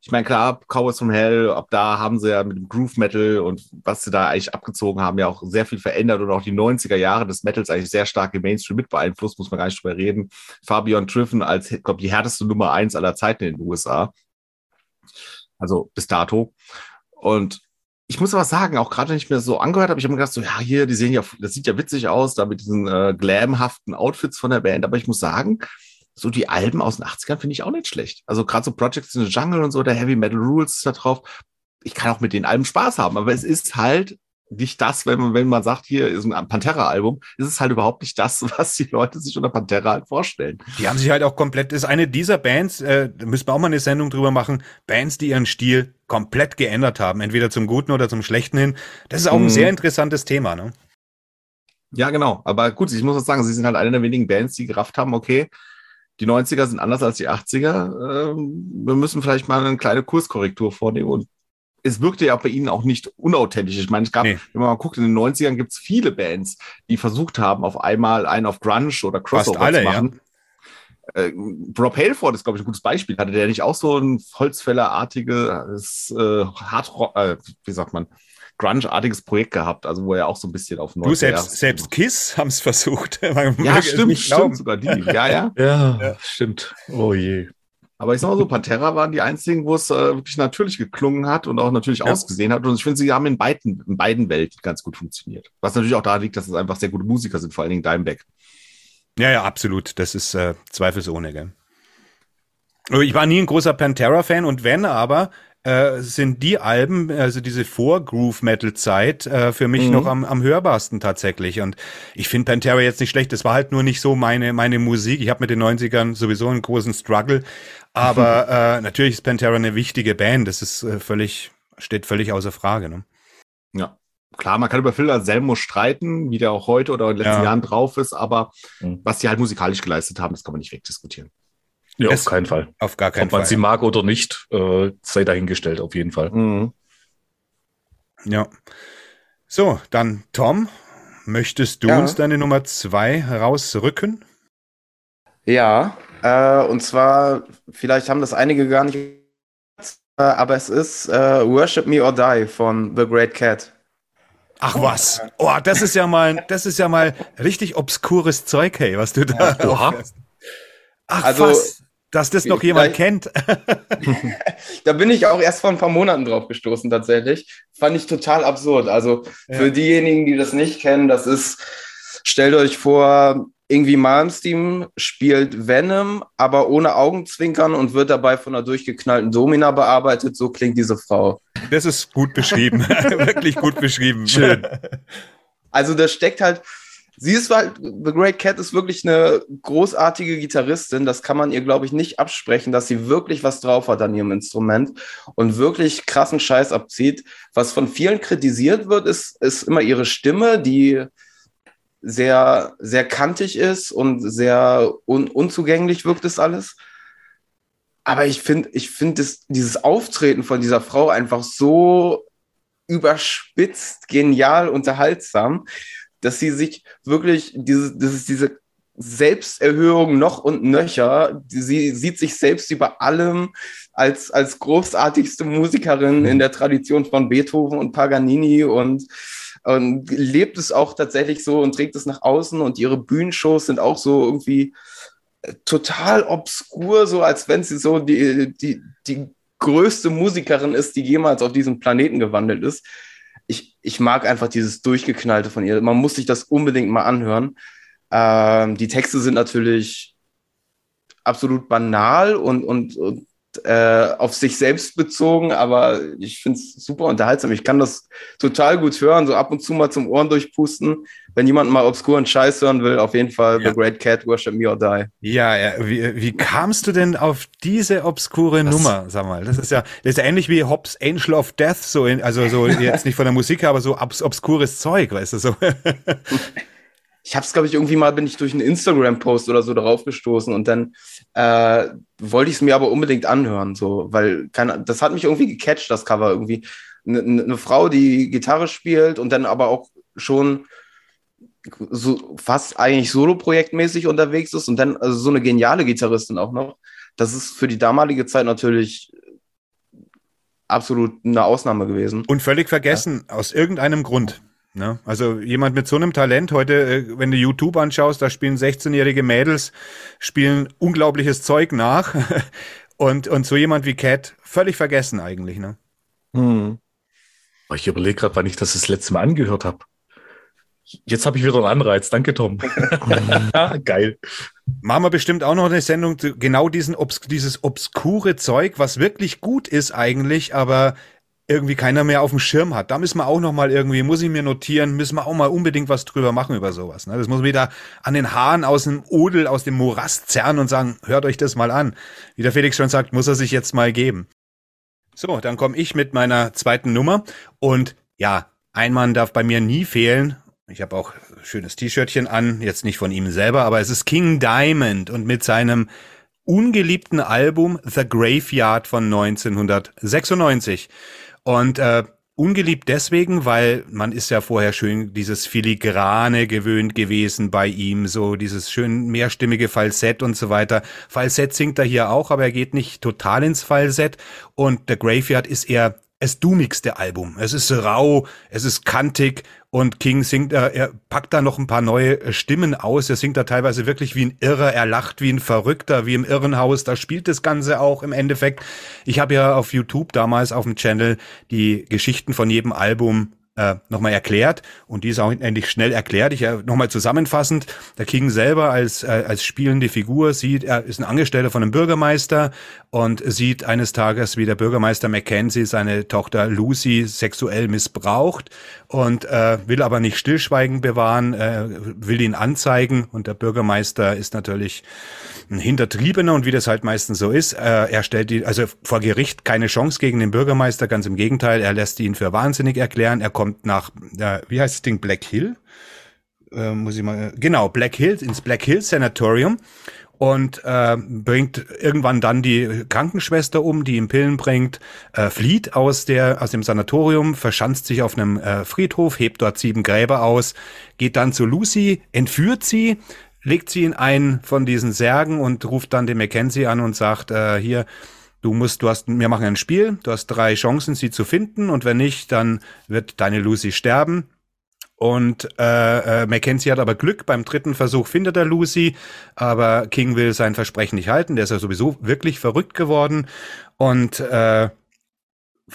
ich meine, klar, Cowboys from Hell, ab da haben sie ja mit dem Groove Metal und was sie da eigentlich abgezogen haben, ja auch sehr viel verändert und auch die 90er Jahre des Metals eigentlich sehr stark im Mainstream mit beeinflusst, muss man gar nicht drüber reden. Fabian Triffen als, glaube die härteste Nummer eins aller Zeiten in den USA. Also bis dato. Und ich muss aber sagen, auch gerade wenn ich mir das so angehört habe, ich habe mir gedacht, so, ja, hier, die sehen ja, das sieht ja witzig aus, da mit diesen äh, glamhaften Outfits von der Band. Aber ich muss sagen, so die Alben aus den 80ern finde ich auch nicht schlecht. Also gerade so Projects in the Jungle und so, der Heavy Metal Rules da drauf. Ich kann auch mit den Alben Spaß haben, aber es ist halt nicht das, wenn man, wenn man sagt, hier ist ein Pantera-Album, ist es halt überhaupt nicht das, was die Leute sich unter Pantera halt vorstellen. Die haben sich halt auch komplett, ist eine dieser Bands, äh, da müssen wir auch mal eine Sendung drüber machen, Bands, die ihren Stil komplett geändert haben, entweder zum Guten oder zum Schlechten hin. Das ist auch ein mhm. sehr interessantes Thema, ne? Ja, genau. Aber gut, ich muss auch sagen, sie sind halt eine der wenigen Bands, die gerafft haben, okay, die 90er sind anders als die 80er. Ähm, wir müssen vielleicht mal eine kleine Kurskorrektur vornehmen. Und es wirkte ja bei ihnen auch nicht unauthentisch. Ich meine, es gab, nee. wenn man mal guckt, in den 90ern gibt es viele Bands, die versucht haben, auf einmal einen auf Grunge oder Crossover alle, zu machen. Ja. Äh, Rob Haleford ist, glaube ich, ein gutes Beispiel. Hatte der nicht auch so ein Holzfällerartiges äh, Hard, äh, wie sagt man, Grunge-artiges Projekt gehabt, also wo er auch so ein bisschen auf Du selbst, selbst Kiss haben es versucht. ja, stimmt, stimmt, sogar die. Ja, ja. ja, ja, stimmt. Oh je. Aber ich sag mal so, Pantera waren die einzigen, wo es äh, wirklich natürlich geklungen hat und auch natürlich ja. ausgesehen hat. Und ich finde, sie haben in beiden, in beiden Welten ganz gut funktioniert. Was natürlich auch daran liegt, dass es einfach sehr gute Musiker sind, vor allen Dingen Dimebag. Ja, ja, absolut. Das ist äh, zweifelsohne, gell? Ich war nie ein großer Pantera-Fan und wenn aber, äh, sind die Alben, also diese Vor-Groove-Metal-Zeit, äh, für mich mhm. noch am, am hörbarsten tatsächlich. Und ich finde Pantera jetzt nicht schlecht. Das war halt nur nicht so meine, meine Musik. Ich habe mit den 90ern sowieso einen großen Struggle. Aber äh, natürlich ist Pantera eine wichtige Band. Das ist äh, völlig, steht völlig außer Frage. Ne? Ja. Klar, man kann über Phil Anselmo streiten, wie der auch heute oder in den letzten ja. Jahren drauf ist, aber mhm. was die halt musikalisch geleistet haben, das kann man nicht wegdiskutieren. Ja, auf keinen Fall. Auf gar keinen Fall. Ob man sie mag oder nicht, äh, sei dahingestellt, auf jeden Fall. Mhm. Ja. So, dann Tom, möchtest du ja. uns deine Nummer zwei herausrücken? Ja, äh, und zwar, vielleicht haben das einige gar nicht, äh, aber es ist äh, Worship Me or Die von The Great Cat. Ach was. Oh, das ist ja mal, das ist ja mal richtig obskures Zeug, hey, was du da ja, Ach, also, was? Dass das noch jemand kennt. da bin ich auch erst vor ein paar Monaten drauf gestoßen, tatsächlich. Fand ich total absurd. Also ja. für diejenigen, die das nicht kennen, das ist, stellt euch vor, irgendwie Malmsteen spielt Venom, aber ohne Augenzwinkern und wird dabei von einer durchgeknallten Domina bearbeitet. So klingt diese Frau. Das ist gut beschrieben. Wirklich gut beschrieben. Schön. Also da steckt halt Sie ist halt, The Great Cat ist wirklich eine großartige Gitarristin. Das kann man ihr, glaube ich, nicht absprechen, dass sie wirklich was drauf hat an ihrem Instrument und wirklich krassen Scheiß abzieht. Was von vielen kritisiert wird, ist, ist immer ihre Stimme, die sehr, sehr kantig ist und sehr un unzugänglich wirkt es alles. Aber ich finde, ich finde dieses Auftreten von dieser Frau einfach so überspitzt, genial, unterhaltsam dass sie sich wirklich, diese, das ist diese Selbsterhöhung noch und nöcher. Sie sieht sich selbst über allem als, als großartigste Musikerin in der Tradition von Beethoven und Paganini und, und lebt es auch tatsächlich so und trägt es nach außen und ihre Bühnenshows sind auch so irgendwie total obskur, so als wenn sie so die, die, die größte Musikerin ist, die jemals auf diesem Planeten gewandelt ist ich, ich mag einfach dieses Durchgeknallte von ihr. Man muss sich das unbedingt mal anhören. Ähm, die Texte sind natürlich absolut banal und, und, und äh, auf sich selbst bezogen, aber ich finde es super unterhaltsam. Ich kann das total gut hören, so ab und zu mal zum Ohren durchpusten. Wenn jemand mal obskuren Scheiß hören will, auf jeden Fall ja. The Great Cat, Worship Me or Die. Ja, ja. Wie, wie kamst du denn auf diese obskure das Nummer, sag mal? Das ist ja, das ist ja ähnlich wie Hobbs Angel of Death, so in, also so jetzt nicht von der Musik, aber so obs obskures Zeug, weißt du so. ich habe es, glaube ich, irgendwie mal bin ich durch einen Instagram-Post oder so darauf gestoßen und dann äh, wollte ich es mir aber unbedingt anhören, so, weil keine, das hat mich irgendwie gecatcht, das Cover irgendwie. Eine ne Frau, die Gitarre spielt und dann aber auch schon so fast eigentlich Solo-Projektmäßig unterwegs ist und dann also so eine geniale Gitarristin auch noch. Das ist für die damalige Zeit natürlich absolut eine Ausnahme gewesen. Und völlig vergessen, ja. aus irgendeinem Grund. Ne? Also jemand mit so einem Talent heute, äh, wenn du YouTube anschaust, da spielen 16-jährige Mädels, spielen unglaubliches Zeug nach. und, und so jemand wie Cat, völlig vergessen eigentlich. Ne? Hm. Ich überlege gerade, wann ich das das letzte Mal angehört habe. Jetzt habe ich wieder einen Anreiz. Danke, Tom. Geil. Machen wir bestimmt auch noch eine Sendung, genau diesen, dieses obskure Zeug, was wirklich gut ist eigentlich, aber irgendwie keiner mehr auf dem Schirm hat. Da müssen wir auch noch mal irgendwie, muss ich mir notieren, müssen wir auch mal unbedingt was drüber machen über sowas. Ne? Das muss man wieder an den Haaren aus dem Odel, aus dem Morast zerren und sagen, hört euch das mal an. Wie der Felix schon sagt, muss er sich jetzt mal geben. So, dann komme ich mit meiner zweiten Nummer und ja, ein Mann darf bei mir nie fehlen. Ich habe auch schönes T-Shirtchen an, jetzt nicht von ihm selber, aber es ist King Diamond und mit seinem ungeliebten Album The Graveyard von 1996. Und äh, ungeliebt deswegen, weil man ist ja vorher schön dieses Filigrane gewöhnt gewesen bei ihm, so dieses schön mehrstimmige Falsett und so weiter. Falsett singt er hier auch, aber er geht nicht total ins Falsett. Und The Graveyard ist eher das dummigste Album. Es ist rau, es ist kantig und King singt, äh, er packt da noch ein paar neue äh, Stimmen aus. Er singt da teilweise wirklich wie ein Irrer, er lacht wie ein Verrückter, wie im Irrenhaus. Da spielt das Ganze auch im Endeffekt. Ich habe ja auf YouTube damals auf dem Channel die Geschichten von jedem Album äh, nochmal erklärt. Und die ist auch endlich schnell erklärt. Ich äh, nochmal zusammenfassend, der King selber als, äh, als spielende Figur sieht, er ist ein Angestellter von einem Bürgermeister und sieht eines Tages, wie der Bürgermeister Mackenzie seine Tochter Lucy sexuell missbraucht und äh, will aber nicht Stillschweigen bewahren, äh, will ihn anzeigen. Und der Bürgermeister ist natürlich ein Hintertriebener. Und wie das halt meistens so ist, äh, er stellt ihn, also vor Gericht keine Chance gegen den Bürgermeister, ganz im Gegenteil, er lässt ihn für wahnsinnig erklären, er kommt nach, äh, wie heißt das Ding, Black Hill? Äh, muss ich mal, genau, Black Hill, ins Black Hill Sanatorium und äh, bringt irgendwann dann die Krankenschwester um, die ihm Pillen bringt, äh, flieht aus der aus dem Sanatorium, verschanzt sich auf einem äh, Friedhof, hebt dort sieben Gräber aus, geht dann zu Lucy, entführt sie, legt sie in einen von diesen Särgen und ruft dann den Mackenzie an und sagt, äh, hier, du musst, du hast, wir machen ein Spiel, du hast drei Chancen, sie zu finden und wenn nicht, dann wird deine Lucy sterben. Und äh, äh, Mackenzie hat aber Glück, beim dritten Versuch findet er Lucy, aber King will sein Versprechen nicht halten, der ist ja sowieso wirklich verrückt geworden und äh,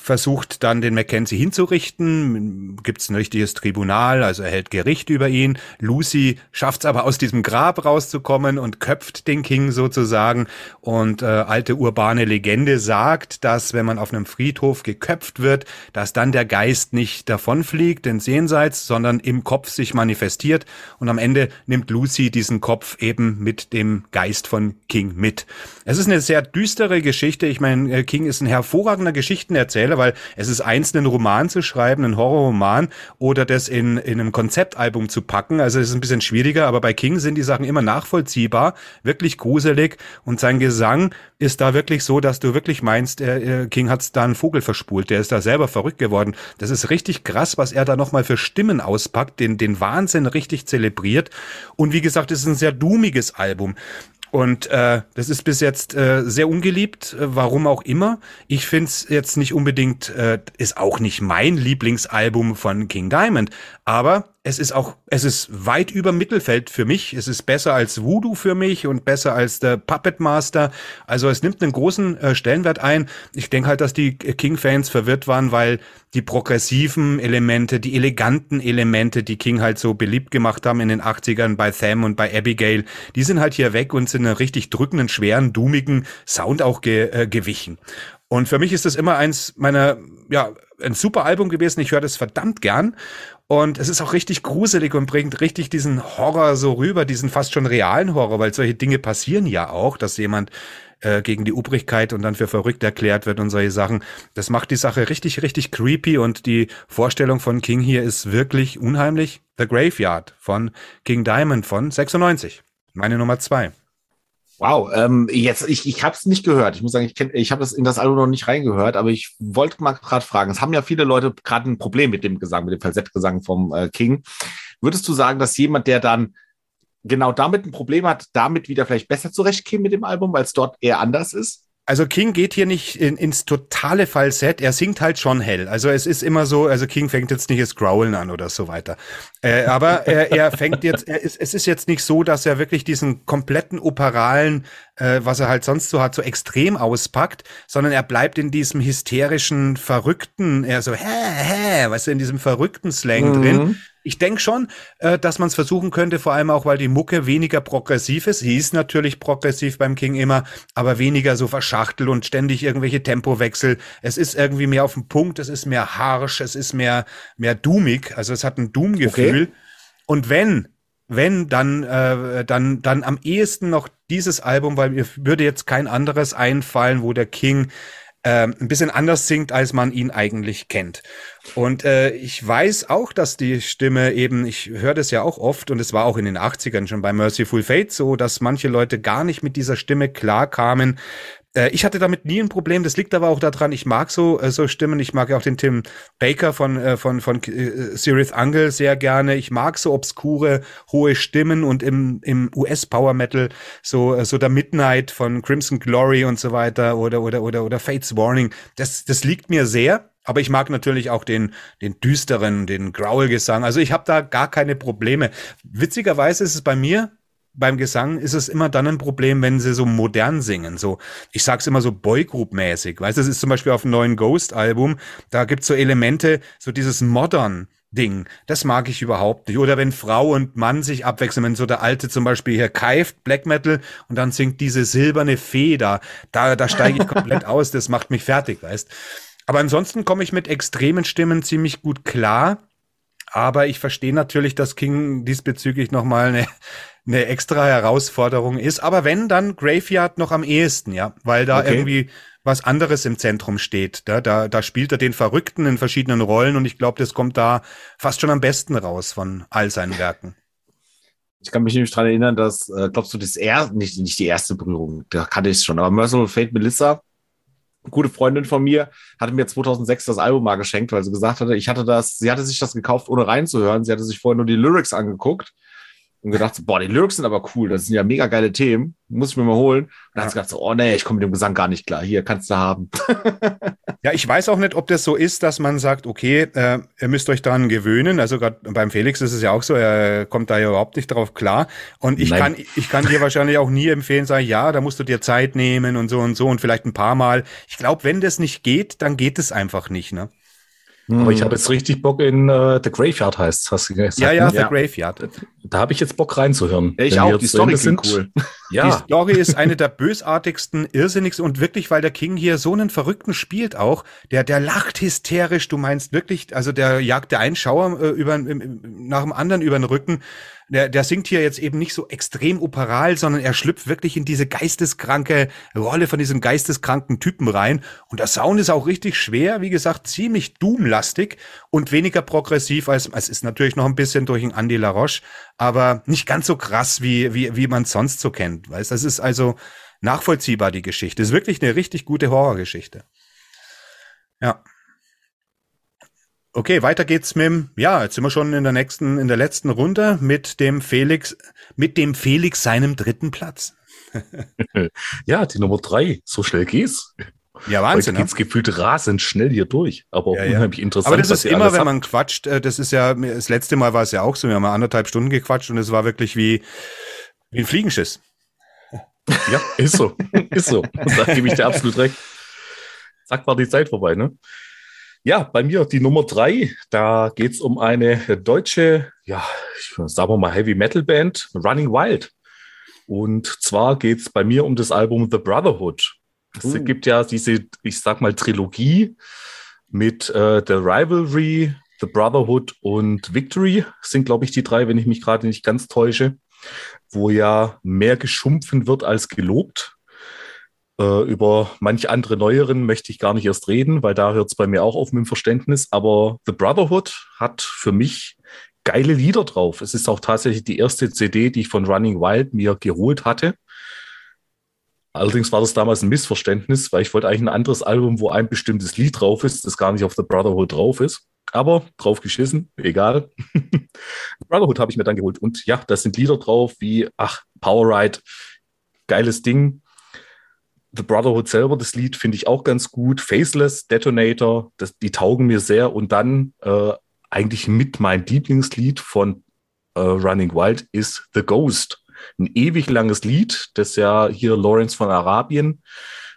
versucht dann den Mackenzie hinzurichten, gibt es ein richtiges Tribunal, also er hält Gericht über ihn. Lucy schafft es aber aus diesem Grab rauszukommen und köpft den King sozusagen. Und äh, alte urbane Legende sagt, dass wenn man auf einem Friedhof geköpft wird, dass dann der Geist nicht davonfliegt ins Jenseits, sondern im Kopf sich manifestiert. Und am Ende nimmt Lucy diesen Kopf eben mit dem Geist von King mit. Es ist eine sehr düstere Geschichte. Ich meine, äh, King ist ein hervorragender Geschichtenerzähler erzähle, weil es ist eins, einen Roman zu schreiben, einen Horrorroman oder das in, in einem Konzeptalbum zu packen. Also es ist ein bisschen schwieriger, aber bei King sind die Sachen immer nachvollziehbar, wirklich gruselig und sein Gesang ist da wirklich so, dass du wirklich meinst, äh, King hat da einen Vogel verspult, der ist da selber verrückt geworden. Das ist richtig krass, was er da nochmal für Stimmen auspackt, den, den Wahnsinn richtig zelebriert. Und wie gesagt, es ist ein sehr doomiges Album. Und äh, das ist bis jetzt äh, sehr ungeliebt, äh, warum auch immer. Ich finde es jetzt nicht unbedingt, äh, ist auch nicht mein Lieblingsalbum von King Diamond, aber es ist auch, es ist weit über Mittelfeld für mich. Es ist besser als Voodoo für mich und besser als der Puppet Master. Also es nimmt einen großen äh, Stellenwert ein. Ich denke halt, dass die King-Fans verwirrt waren, weil die progressiven Elemente, die eleganten Elemente, die King halt so beliebt gemacht haben in den 80ern bei Tham und bei Abigail, die sind halt hier weg und sind einen richtig drückenden, schweren, doomigen Sound auch ge äh, gewichen. Und für mich ist das immer eins meiner, ja, ein super Album gewesen. Ich höre das verdammt gern. Und es ist auch richtig gruselig und bringt richtig diesen Horror so rüber, diesen fast schon realen Horror, weil solche Dinge passieren ja auch, dass jemand äh, gegen die Obrigkeit und dann für verrückt erklärt wird und solche Sachen. Das macht die Sache richtig, richtig creepy und die Vorstellung von King hier ist wirklich unheimlich. The Graveyard von King Diamond von 96. Meine Nummer zwei. Wow, ähm, jetzt ich ich habe es nicht gehört. Ich muss sagen, ich kenn, ich habe das in das Album noch nicht reingehört, aber ich wollte mal gerade fragen. Es haben ja viele Leute gerade ein Problem mit dem Gesang, mit dem Falsettgesang vom äh, King. Würdest du sagen, dass jemand, der dann genau damit ein Problem hat, damit wieder vielleicht besser zurechtkäme mit dem Album, weil es dort eher anders ist? Also King geht hier nicht in, ins totale Falsett, er singt halt schon hell. Also es ist immer so, also King fängt jetzt nicht das Growlen an oder so weiter. Äh, aber er, er fängt jetzt, er ist, es ist jetzt nicht so, dass er wirklich diesen kompletten operalen, äh, was er halt sonst so hat, so extrem auspackt, sondern er bleibt in diesem hysterischen, verrückten, er so, hä, hä, weißt du, in diesem verrückten Slang mhm. drin ich denke schon, äh, dass man es versuchen könnte, vor allem auch, weil die Mucke weniger progressiv ist. Sie ist natürlich progressiv beim King immer, aber weniger so verschachtelt und ständig irgendwelche Tempowechsel. Es ist irgendwie mehr auf den Punkt, es ist mehr harsch, es ist mehr, mehr doomig, also es hat ein Doom-Gefühl. Okay. Und wenn, wenn, dann, äh, dann, dann am ehesten noch dieses Album, weil mir würde jetzt kein anderes einfallen, wo der King äh, ein bisschen anders singt, als man ihn eigentlich kennt. Und äh, ich weiß auch, dass die Stimme eben, ich höre das ja auch oft und es war auch in den 80ern schon bei Merciful Fate so, dass manche Leute gar nicht mit dieser Stimme klarkamen. Äh, ich hatte damit nie ein Problem. Das liegt aber auch daran, ich mag so, äh, so Stimmen. Ich mag ja auch den Tim Baker von, äh, von, von äh, Sirius Angle sehr gerne. Ich mag so obskure, hohe Stimmen und im, im US-Power Metal so, äh, so der Midnight von Crimson Glory und so weiter oder, oder, oder, oder Fates Warning. Das, das liegt mir sehr. Aber ich mag natürlich auch den, den düsteren, den Growl-Gesang. Also ich habe da gar keine Probleme. Witzigerweise ist es bei mir beim Gesang ist es immer dann ein Problem, wenn sie so modern singen. So, ich sag's immer so Boygroup-mäßig. Weißt du, das ist zum Beispiel auf dem neuen Ghost-Album, da gibt's so Elemente, so dieses Modern. Ding. Das mag ich überhaupt nicht. Oder wenn Frau und Mann sich abwechseln, wenn so der Alte zum Beispiel hier keift, Black Metal, und dann singt diese silberne Feder, da, da steige ich komplett aus, das macht mich fertig, weißt. Aber ansonsten komme ich mit extremen Stimmen ziemlich gut klar. Aber ich verstehe natürlich, dass King diesbezüglich nochmal eine, eine extra Herausforderung ist. Aber wenn, dann Graveyard noch am ehesten, ja, weil da okay. irgendwie was anderes im Zentrum steht. Da, da, da spielt er den Verrückten in verschiedenen Rollen und ich glaube, das kommt da fast schon am besten raus von all seinen Werken. Ich kann mich nämlich dran erinnern, dass, äh, glaubst du, das er nicht, nicht die erste Berührung, da kannte ich es schon, aber Merciful Fate Melissa, gute Freundin von mir, hatte mir 2006 das Album mal geschenkt, weil sie gesagt hatte, ich hatte das, sie hatte sich das gekauft, ohne reinzuhören. Sie hatte sich vorher nur die Lyrics angeguckt und gedacht, so, boah, die Lyrics sind aber cool, das sind ja mega geile Themen, muss ich mir mal holen. Und dann ja. hat sie gedacht, so, oh nee, ich komme mit dem Gesang gar nicht klar, hier kannst du haben. ja, ich weiß auch nicht, ob das so ist, dass man sagt, okay, äh, ihr müsst euch daran gewöhnen. Also gerade beim Felix ist es ja auch so, er kommt da ja überhaupt nicht drauf klar. Und ich kann, ich kann dir wahrscheinlich auch nie empfehlen, sagen, ja, da musst du dir Zeit nehmen und so und so und vielleicht ein paar Mal. Ich glaube, wenn das nicht geht, dann geht es einfach nicht, ne? Aber ich hm. habe jetzt richtig Bock in uh, The Graveyard heißt, hast du gesagt. Ja, ja, ne? The ja. Graveyard. Da habe ich jetzt Bock reinzuhören. Ich auch. Die Story sind cool. Ja. Die Story ist eine der bösartigsten, irrsinnigsten und wirklich, weil der King hier so einen Verrückten spielt auch, der, der lacht hysterisch. Du meinst wirklich, also der jagt der einen Schauer äh, über, nach dem anderen über den Rücken der, der singt hier jetzt eben nicht so extrem operal, sondern er schlüpft wirklich in diese geisteskranke Rolle von diesem geisteskranken Typen rein. Und der Sound ist auch richtig schwer, wie gesagt, ziemlich doomlastig und weniger progressiv als, es ist natürlich noch ein bisschen durch den Andy LaRoche, aber nicht ganz so krass, wie, wie, wie man es sonst so kennt. Weißt, das ist also nachvollziehbar, die Geschichte. Ist wirklich eine richtig gute Horrorgeschichte. Ja. Okay, weiter geht's mit dem, ja, jetzt sind wir schon in der nächsten, in der letzten Runde mit dem Felix, mit dem Felix seinem dritten Platz. ja, die Nummer drei. So schnell geht's. Ja, Wahnsinn. Heute geht's ne? gefühlt rasend schnell hier durch, aber auch ja, unheimlich interessant. Aber das ist immer, wenn man quatscht, äh, das ist ja, das letzte Mal war es ja auch so, wir haben mal anderthalb Stunden gequatscht und es war wirklich wie, wie ein Fliegenschiss. Ja, ist so. ist so. Da gebe ich dir absolut recht. Zack, war die Zeit vorbei, ne? Ja, bei mir die Nummer drei. Da geht es um eine deutsche, ja, sagen wir mal Heavy Metal Band, Running Wild. Und zwar geht es bei mir um das Album The Brotherhood. Es uh. gibt ja diese, ich sag mal, Trilogie mit äh, The Rivalry, The Brotherhood und Victory sind, glaube ich, die drei, wenn ich mich gerade nicht ganz täusche, wo ja mehr geschumpfen wird als gelobt. Äh, über manche andere neueren möchte ich gar nicht erst reden, weil da hört es bei mir auch auf mit dem Verständnis. Aber The Brotherhood hat für mich geile Lieder drauf. Es ist auch tatsächlich die erste CD, die ich von Running Wild mir geholt hatte. Allerdings war das damals ein Missverständnis, weil ich wollte eigentlich ein anderes Album, wo ein bestimmtes Lied drauf ist, das gar nicht auf The Brotherhood drauf ist. Aber drauf geschissen, egal. Brotherhood habe ich mir dann geholt. Und ja, da sind Lieder drauf wie, ach, Power Ride, geiles Ding. The Brotherhood selber, das Lied finde ich auch ganz gut. Faceless, Detonator, das, die taugen mir sehr. Und dann äh, eigentlich mit mein Lieblingslied von äh, Running Wild ist The Ghost. Ein ewig langes Lied, das ja hier Lawrence von Arabien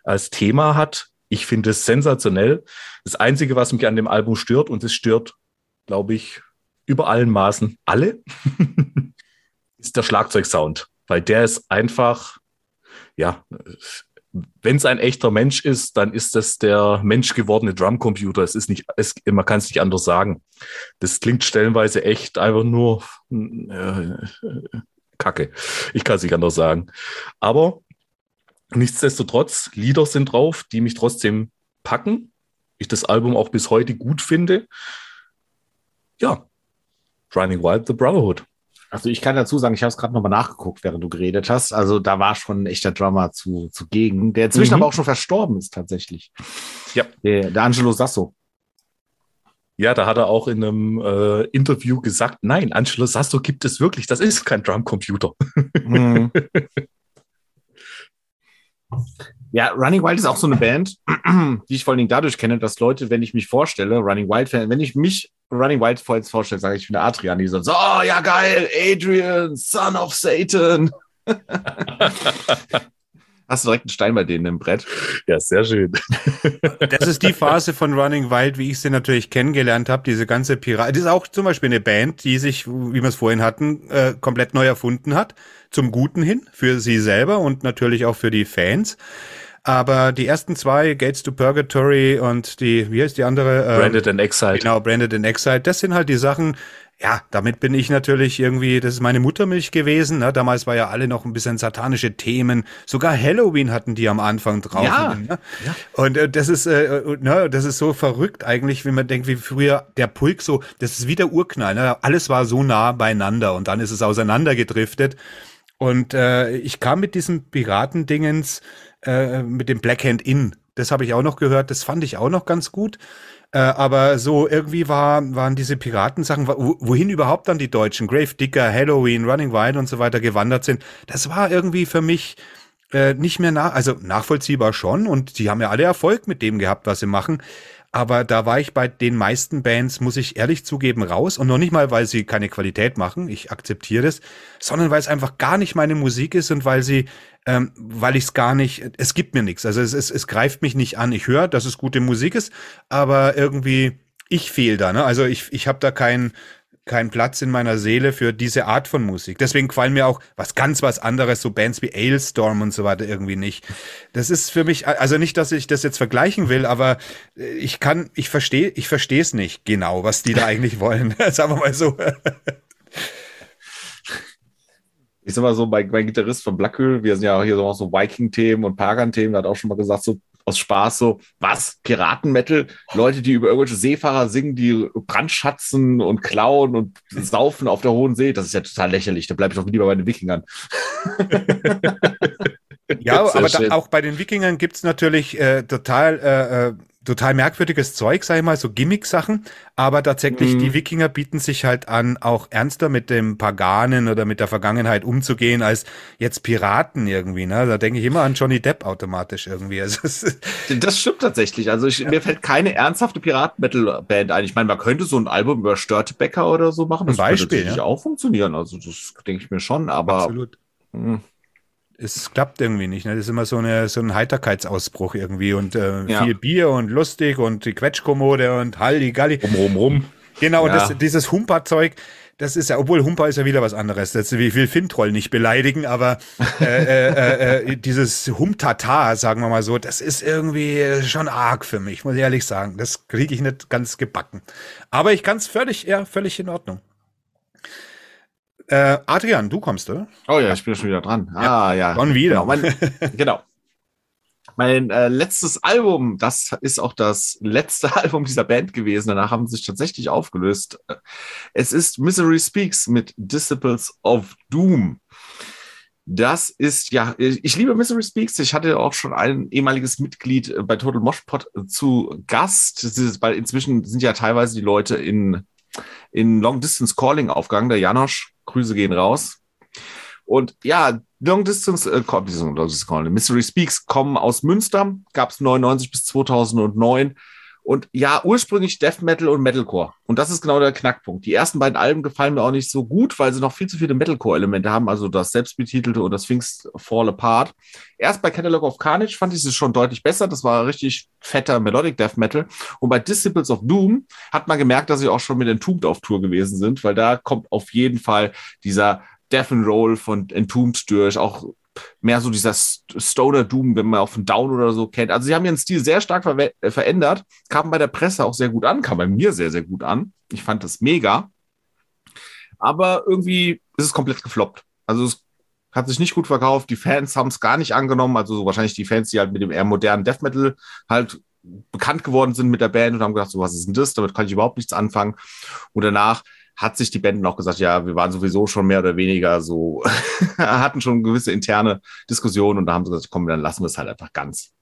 als Thema hat. Ich finde es sensationell. Das Einzige, was mich an dem Album stört, und es stört, glaube ich, über allen Maßen alle, ist der Schlagzeugsound, weil der ist einfach, ja, wenn es ein echter Mensch ist, dann ist das der menschgewordene Drumcomputer. Es ist nicht, es, man kann es nicht anders sagen. Das klingt stellenweise echt einfach nur äh, Kacke. Ich kann es nicht anders sagen. Aber nichtsdestotrotz, Lieder sind drauf, die mich trotzdem packen. Ich das Album auch bis heute gut finde. Ja, Running Wild, The Brotherhood. Also ich kann dazu sagen, ich habe es gerade nochmal nachgeguckt, während du geredet hast. Also da war schon ein echter Drummer zu, zugegen, der inzwischen mhm. aber auch schon verstorben ist tatsächlich. Ja. Der, der Angelo Sasso. Ja, da hat er auch in einem äh, Interview gesagt, nein, Angelo Sasso gibt es wirklich, das ist kein Drumcomputer. Mhm. Ja, Running Wild ist auch so eine Band, die ich vor allen Dingen dadurch kenne, dass Leute, wenn ich mich vorstelle, Running Wild Fan, wenn ich mich Running Wild vorstelle, sage ich, ich bin der Adrian, die so, oh ja geil, Adrian, Son of Satan. Hast du direkt einen Stein bei denen im Brett? Ja, sehr schön. Das ist die Phase von Running Wild, wie ich sie natürlich kennengelernt habe. Diese ganze Pirat. Das ist auch zum Beispiel eine Band, die sich, wie wir es vorhin hatten, äh, komplett neu erfunden hat. Zum Guten hin, für sie selber und natürlich auch für die Fans. Aber die ersten zwei, Gates to Purgatory und die, wie heißt die andere? Ähm, Branded and Exiled. Genau, Branded and Exiled. Das sind halt die Sachen, ja, damit bin ich natürlich irgendwie, das ist meine Muttermilch gewesen. Ne? Damals war ja alle noch ein bisschen satanische Themen. Sogar Halloween hatten die am Anfang drauf. Ja, ne? ja. Und äh, das ist, äh, ne, das ist so verrückt eigentlich, wenn man denkt, wie früher der Pulk so, das ist wie der Urknall. Ne? Alles war so nah beieinander und dann ist es auseinandergedriftet. Und äh, ich kam mit diesem Piratendingens äh, mit dem Black Hand In. Das habe ich auch noch gehört. Das fand ich auch noch ganz gut. Äh, aber so irgendwie war, waren diese Piratensachen, wohin überhaupt dann die Deutschen, Grave Digger, Halloween, Running Wild und so weiter gewandert sind, das war irgendwie für mich äh, nicht mehr nach, also nachvollziehbar schon und die haben ja alle Erfolg mit dem gehabt, was sie machen. Aber da war ich bei den meisten Bands, muss ich ehrlich zugeben, raus. Und noch nicht mal, weil sie keine Qualität machen, ich akzeptiere das, sondern weil es einfach gar nicht meine Musik ist und weil sie, ähm, weil ich es gar nicht, es gibt mir nichts. Also es, es, es greift mich nicht an. Ich höre, dass es gute Musik ist, aber irgendwie, ich fehl da. Ne? Also ich, ich habe da keinen keinen Platz in meiner Seele für diese Art von Musik. Deswegen gefallen mir auch was ganz was anderes, so Bands wie Ailstorm und so weiter irgendwie nicht. Das ist für mich, also nicht, dass ich das jetzt vergleichen will, aber ich kann, ich verstehe, ich verstehe es nicht genau, was die da eigentlich wollen. Sagen wir mal so. Ich sag mal so, mein, mein Gitarrist von Blackhöhl, wir sind ja auch hier so, so Viking-Themen und Pagan-Themen, hat auch schon mal gesagt, so aus Spaß so, was? Piratenmetal? Leute, die über irgendwelche Seefahrer singen, die brandschatzen und klauen und saufen auf der hohen See, das ist ja total lächerlich. Da bleibe ich doch lieber bei den Wikingern. ja, aber da, auch bei den Wikingern gibt's natürlich äh, total äh, äh total merkwürdiges Zeug, sag ich mal, so Gimmick-Sachen. Aber tatsächlich, mhm. die Wikinger bieten sich halt an, auch ernster mit dem Paganen oder mit der Vergangenheit umzugehen, als jetzt Piraten irgendwie. Ne? Da denke ich immer an Johnny Depp automatisch irgendwie. Also, das stimmt tatsächlich. Also ich, ja. mir fällt keine ernsthafte Piraten-Metal-Band ein. Ich meine, man könnte so ein Album über Störtebecker oder so machen. Das Ein Beispiel, würde ja. auch funktionieren. Also das denke ich mir schon. Aber Absolut. Mh es klappt irgendwie nicht. Ne? Das ist immer so, eine, so ein Heiterkeitsausbruch irgendwie und äh, ja. viel Bier und lustig und die Quetschkommode und Halligalli. Rum, rum, rum. Genau, Ja. das, dieses Humper-Zeug, das ist ja, obwohl Humper ist ja wieder was anderes. Das, ich will Fintroll nicht beleidigen, aber äh, äh, äh, dieses Humtata, sagen wir mal so, das ist irgendwie schon arg für mich, muss ich ehrlich sagen. Das kriege ich nicht ganz gebacken. Aber ich kann es völlig, ja, völlig in Ordnung. Äh, Adrian, du kommst, oder? Oh ja, ich bin schon wieder dran. Ah ja. Schon wieder. Genau, mein, genau. Mein äh, letztes Album, das ist auch das letzte Album dieser Band gewesen. Danach haben sie sich tatsächlich aufgelöst. Es ist Misery Speaks mit Disciples of Doom. Das ist, ja, ich liebe Misery Speaks. Ich hatte auch schon ein ehemaliges Mitglied bei Total Mosh Pot zu Gast. Ist, weil inzwischen sind ja teilweise die Leute in, in Long Distance Calling aufgegangen. Der Janosch, Grüße gehen raus. Und ja, Long Distance, äh, Long Distance Mystery Speaks kommen aus Münster, gab es 99 bis 2009. Und ja, ursprünglich Death Metal und Metalcore. Und das ist genau der Knackpunkt. Die ersten beiden Alben gefallen mir auch nicht so gut, weil sie noch viel zu viele Metalcore-Elemente haben, also das selbstbetitelte und das Things Fall Apart. Erst bei Catalog of Carnage fand ich es schon deutlich besser. Das war richtig fetter Melodic Death Metal. Und bei Disciples of Doom hat man gemerkt, dass sie auch schon mit Entombed auf Tour gewesen sind, weil da kommt auf jeden Fall dieser Death and Roll von Entombed durch, auch mehr so dieser St- Stoner Doom, wenn man auch von Down oder so kennt. Also sie haben ihren Stil sehr stark verwe- äh, verändert, kam bei der Presse auch sehr gut an, kam bei mir sehr, sehr gut an. Ich fand das mega. Aber irgendwie ist es komplett gefloppt. Also es hat sich nicht gut verkauft, die Fans haben es gar nicht angenommen, also so wahrscheinlich die Fans, die halt mit dem eher modernen Death Metal halt bekannt geworden sind mit der Band und haben gedacht, so was ist denn das, damit kann ich überhaupt nichts anfangen. Und danach hat sich die Band auch gesagt, ja, wir waren sowieso schon mehr oder weniger so, hatten schon gewisse interne Diskussionen und da haben sie gesagt, komm, dann lassen wir es halt einfach ganz.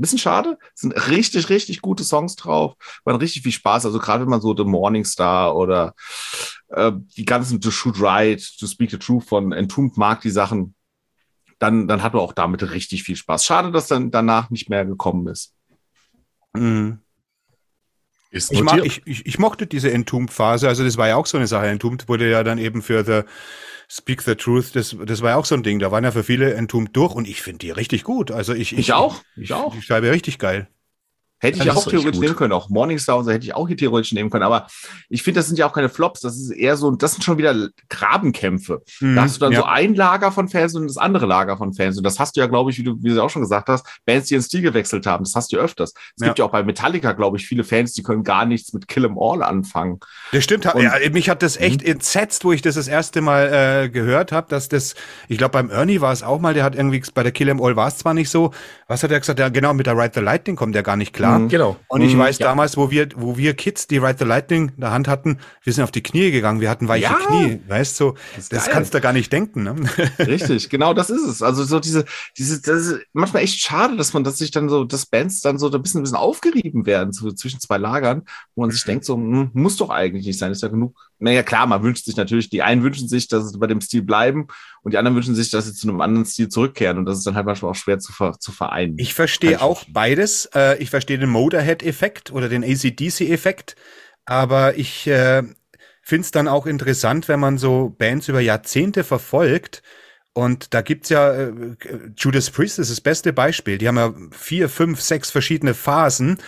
Bisschen schade, es sind richtig, richtig gute Songs drauf, waren richtig viel Spaß, also gerade wenn man so The Morning Star oder äh, die ganzen To Shoot Right, To Speak the Truth von Entombed mag, die Sachen, dann, dann hat man auch damit richtig viel Spaß. Schade, dass dann danach nicht mehr gekommen ist. Mhm. Ich, mag, ich, ich, ich mochte diese Entombed-Phase, also das war ja auch so eine Sache. Entombed wurde ja dann eben für The Speak the Truth, das, das war ja auch so ein Ding. Da waren ja für viele Entombed durch und ich finde die richtig gut. Also ich, Ich auch, ich auch. Die Scheibe richtig geil. Hätte ich Ja, ja auch theoretisch nehmen können. Auch Morningstar und so hätte ich auch hier theoretisch nehmen können. Aber ich finde, das sind ja auch keine Flops. Das ist eher so, das sind schon wieder Grabenkämpfe. Da hast du dann Mhm, ja. so ein Lager von Fans und das andere Lager von Fans. Und das hast du ja, glaube ich, wie du, wie du auch schon gesagt hast, Bands, die ihren Stil gewechselt haben. Das hast du öfters. Es Ja. gibt ja auch bei Metallica, glaube ich, viele Fans, die können gar nichts mit Kill 'em All anfangen. Das stimmt. Und- ja, mich hat das echt Mhm. entsetzt, wo ich das das erste Mal äh, gehört habe, dass das, ich glaube beim Ernie war es auch mal, der hat irgendwie, bei der Kill 'em All war es zwar nicht so, was hat er gesagt, ja genau, mit der Ride the Lightning kommt der gar nicht klar. Mhm. Genau. Und ich Mhm, weiß ja. damals, wo wir, wo wir Kids die Ride the Lightning in der Hand hatten, wir sind auf die Knie gegangen, wir hatten weiche Ja. Knie, weißt du, Das ist das geil. kannst du gar nicht denken. Ne? Richtig, genau das ist es. Also so diese, diese, das ist manchmal echt schade, dass man, dass sich dann so, dass Bands dann so ein bisschen, ein bisschen aufgerieben werden so zwischen zwei Lagern, wo man sich denkt, so, hm, muss doch eigentlich nicht sein, ist ja genug. Naja, klar, man wünscht sich natürlich, die einen wünschen sich, dass sie bei dem Stil bleiben und die anderen wünschen sich, dass sie zu einem anderen Stil zurückkehren und das ist dann halt manchmal auch schwer zu, ver, zu vereinen. Ich verstehe auch verstehen. beides. Äh, ich verstehe den Motorhead-Effekt oder den ACDC-Effekt, aber ich äh, finde es dann auch interessant, wenn man so Bands über Jahrzehnte verfolgt. Und da gibt's ja äh, Judas Priest ist das beste Beispiel. Die haben ja vier, fünf, sechs verschiedene Phasen,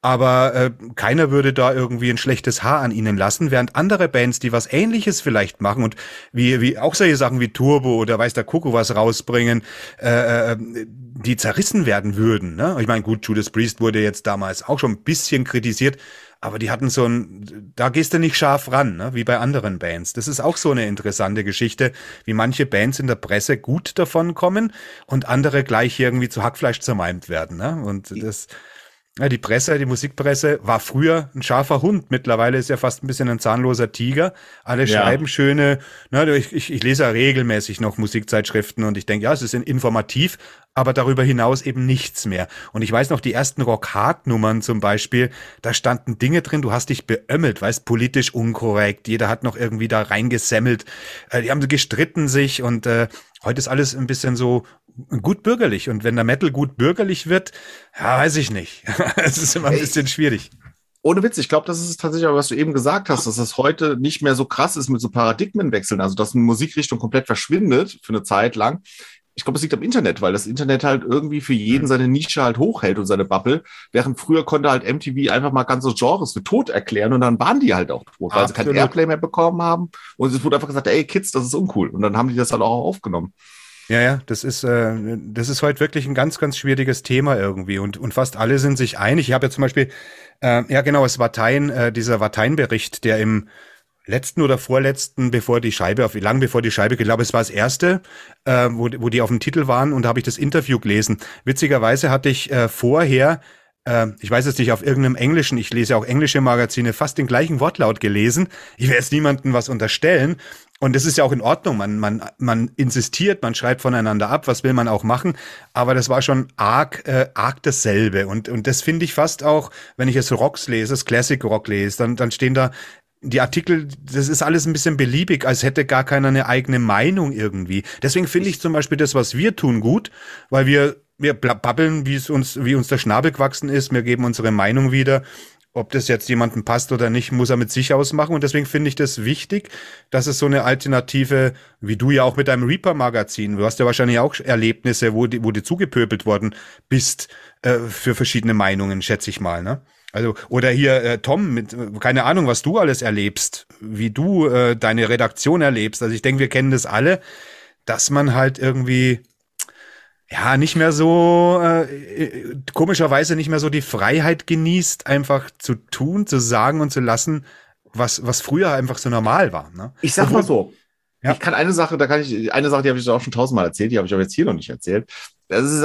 aber äh, keiner würde da irgendwie ein schlechtes Haar an ihnen lassen, während andere Bands, die was Ähnliches vielleicht machen und wie wie auch solche Sachen wie Turbo oder weiß der Kuckuck was rausbringen, äh, äh, die zerrissen werden würden. Ne? Ich meine, gut, Judas Priest wurde jetzt damals auch schon ein bisschen kritisiert, aber die hatten so ein, da gehst du nicht scharf ran, ne? wie bei anderen Bands. Das ist auch so eine interessante Geschichte, wie manche Bands in der Presse gut davon kommen und andere gleich irgendwie zu Hackfleisch zermalmt werden. Ne? Und das, ja, die Presse, die Musikpresse war früher ein scharfer Hund. Mittlerweile ist ja fast ein bisschen ein zahnloser Tiger. Alle Ja. schreiben schöne, ne, ich, ich, ich lese ja regelmäßig noch Musikzeitschriften und ich denke, ja, es ist informativ, aber darüber hinaus eben nichts mehr. Und ich weiß noch, die ersten Rock-Hard-Nummern zum Beispiel, da standen Dinge drin, du hast dich beömmelt, weißt, politisch unkorrekt, jeder hat noch irgendwie da reingesemmelt, äh, die haben gestritten sich und äh, heute ist alles ein bisschen so gut bürgerlich. Und wenn der Metal gut bürgerlich wird, ja, weiß ich nicht. Es ist immer ein bisschen schwierig. Ohne Witz, ich glaube, das ist tatsächlich auch, was du eben gesagt hast, dass das heute nicht mehr so krass ist mit so Paradigmenwechseln, also dass eine Musikrichtung komplett verschwindet für eine Zeit lang. ich glaube, es liegt am Internet, weil das Internet halt irgendwie für jeden Mhm. seine Nische halt hochhält und seine Bubble. Während früher konnte halt MTV einfach mal ganze Genres für tot erklären und dann waren die halt auch tot, weil sie kein Absolut. Airplay mehr bekommen haben. Und es wurde einfach gesagt, ey Kids, das ist uncool. Und dann haben die das halt auch aufgenommen. Ja, ja, das ist, äh, das ist heute wirklich ein ganz, ganz schwieriges Thema irgendwie und, und fast alle sind sich einig. Ich habe ja zum Beispiel, äh, ja genau, es Watein, äh, dieser Watein-Bericht, der im letzten oder vorletzten, bevor die Scheibe, auf, lang bevor die Scheibe, ich glaube, es war das erste, äh, wo, wo die auf dem Titel waren und da habe ich das Interview gelesen. Witzigerweise hatte ich äh, vorher äh, ich weiß es nicht, auf irgendeinem englischen, ich lese auch englische Magazine, fast den gleichen Wortlaut gelesen. Ich will jetzt niemandem was unterstellen. Und das ist ja auch in Ordnung. Man, man, man insistiert, man schreibt voneinander ab, was will man auch machen. Aber das war schon arg, äh, arg dasselbe. Und, und das finde ich fast auch, wenn ich jetzt Rocks lese, das Classic Rock lese, dann, dann stehen da die Artikel, das ist alles ein bisschen beliebig, als hätte gar keiner eine eigene Meinung irgendwie. Deswegen finde ich zum Beispiel das, was wir tun, gut, weil wir, wir babbeln, wie es uns, wie uns der Schnabel gewachsen ist, wir geben unsere Meinung wieder. Ob das jetzt jemandem passt oder nicht, muss er mit sich ausmachen. Und deswegen finde ich das wichtig, dass es so eine Alternative, wie du ja auch mit deinem Reaper-Magazin, du hast ja wahrscheinlich auch Erlebnisse, wo, die, wo du zugepöbelt worden bist äh, für verschiedene Meinungen, schätze ich mal, ne? Also, oder hier äh, Tom, mit äh, keine Ahnung, was du alles erlebst, wie du äh, deine Redaktion erlebst. Also ich denke, wir kennen das alle, dass man halt irgendwie ja nicht mehr so äh, äh, komischerweise nicht mehr so die Freiheit genießt, einfach zu tun, zu sagen und zu lassen, was was früher einfach so normal war. Ne? Ich sag mal so. Ja. Ich kann eine Sache, da kann ich, eine Sache, die habe ich auch schon tausendmal erzählt, die habe ich aber jetzt hier noch nicht erzählt. Das ist,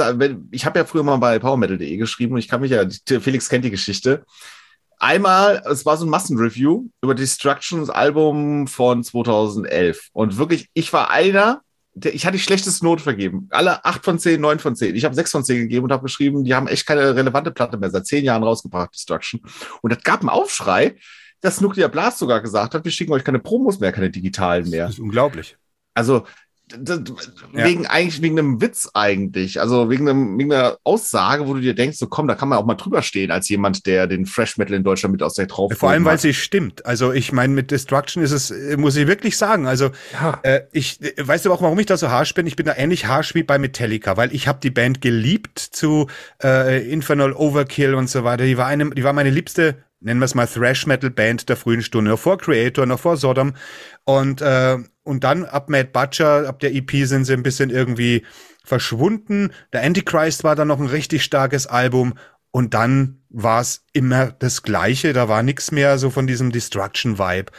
ich habe ja früher mal bei powermetal.de geschrieben und ich kann mich ja, Felix kennt die Geschichte. Einmal, es war so ein Massenreview über Destructions Album von 2011. Und wirklich, ich war einer, ich hatte die schlechteste Note vergeben. Alle acht von zehn, neun von zehn. Ich habe sechs von zehn gegeben und habe geschrieben, die haben echt keine relevante Platte mehr, seit zehn Jahren rausgebracht, Destruction. Und das gab einen Aufschrei, dass Nuclear Blast sogar gesagt hat, wir schicken euch keine Promos mehr, keine digitalen mehr. Das ist unglaublich. Also d- d- Ja. wegen eigentlich wegen einem Witz eigentlich, also wegen, einem, wegen einer Aussage, wo du dir denkst, so komm, da kann man auch mal drüber stehen als jemand, der den Fresh Metal in Deutschland mit aus der drauf. Vor allem, weil sie stimmt. Also ich meine, mit Destruction ist es, muss ich wirklich sagen. Also Ja. äh, ich, äh, weißt du auch, warum ich da so harsch bin? Ich bin da ähnlich harsch wie bei Metallica, weil ich habe die Band geliebt zu äh, Infernal Overkill und so weiter. Die war eine, die war meine liebste, nennen wir es mal Thrash Metal Band der frühen Stunde, noch vor Creator, noch vor Sodom und äh, und dann ab Mad Butcher, ab der EP sind sie ein bisschen irgendwie verschwunden. Der Antichrist war dann noch ein richtig starkes Album und dann war es immer das Gleiche. Da war nichts mehr so von diesem Destruction-Vibe.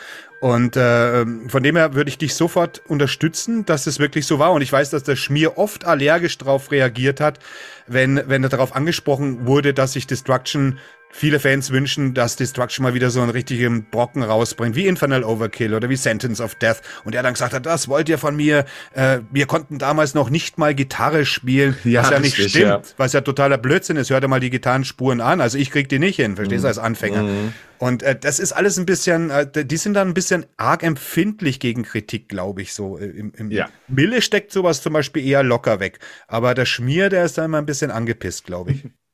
Und äh, von dem her würde ich dich sofort unterstützen, dass es wirklich so war. Und ich weiß, dass der Schmier oft allergisch drauf reagiert hat, wenn, wenn er darauf angesprochen wurde, dass sich Destruction viele Fans wünschen, dass Destruction mal wieder so einen richtigen Brocken rausbringt, wie Infernal Overkill oder wie Sentence of Death. Und er dann gesagt hat, das wollt ihr von mir. Äh, wir konnten damals noch nicht mal Gitarre spielen, Ja, was ja nicht richtig, stimmt, ja. was ja totaler Blödsinn ist. Hör dir mal die Gitarrenspuren an. Also ich krieg die nicht hin, verstehst du, als Anfänger. Mhm. Und äh, das ist alles ein bisschen, äh, die sind dann ein bisschen arg empfindlich gegen Kritik, glaube ich, so. äh, Im, im Ja. Mille steckt sowas zum Beispiel eher locker weg. Aber der Schmier, der ist da immer ein bisschen angepisst, glaube ich.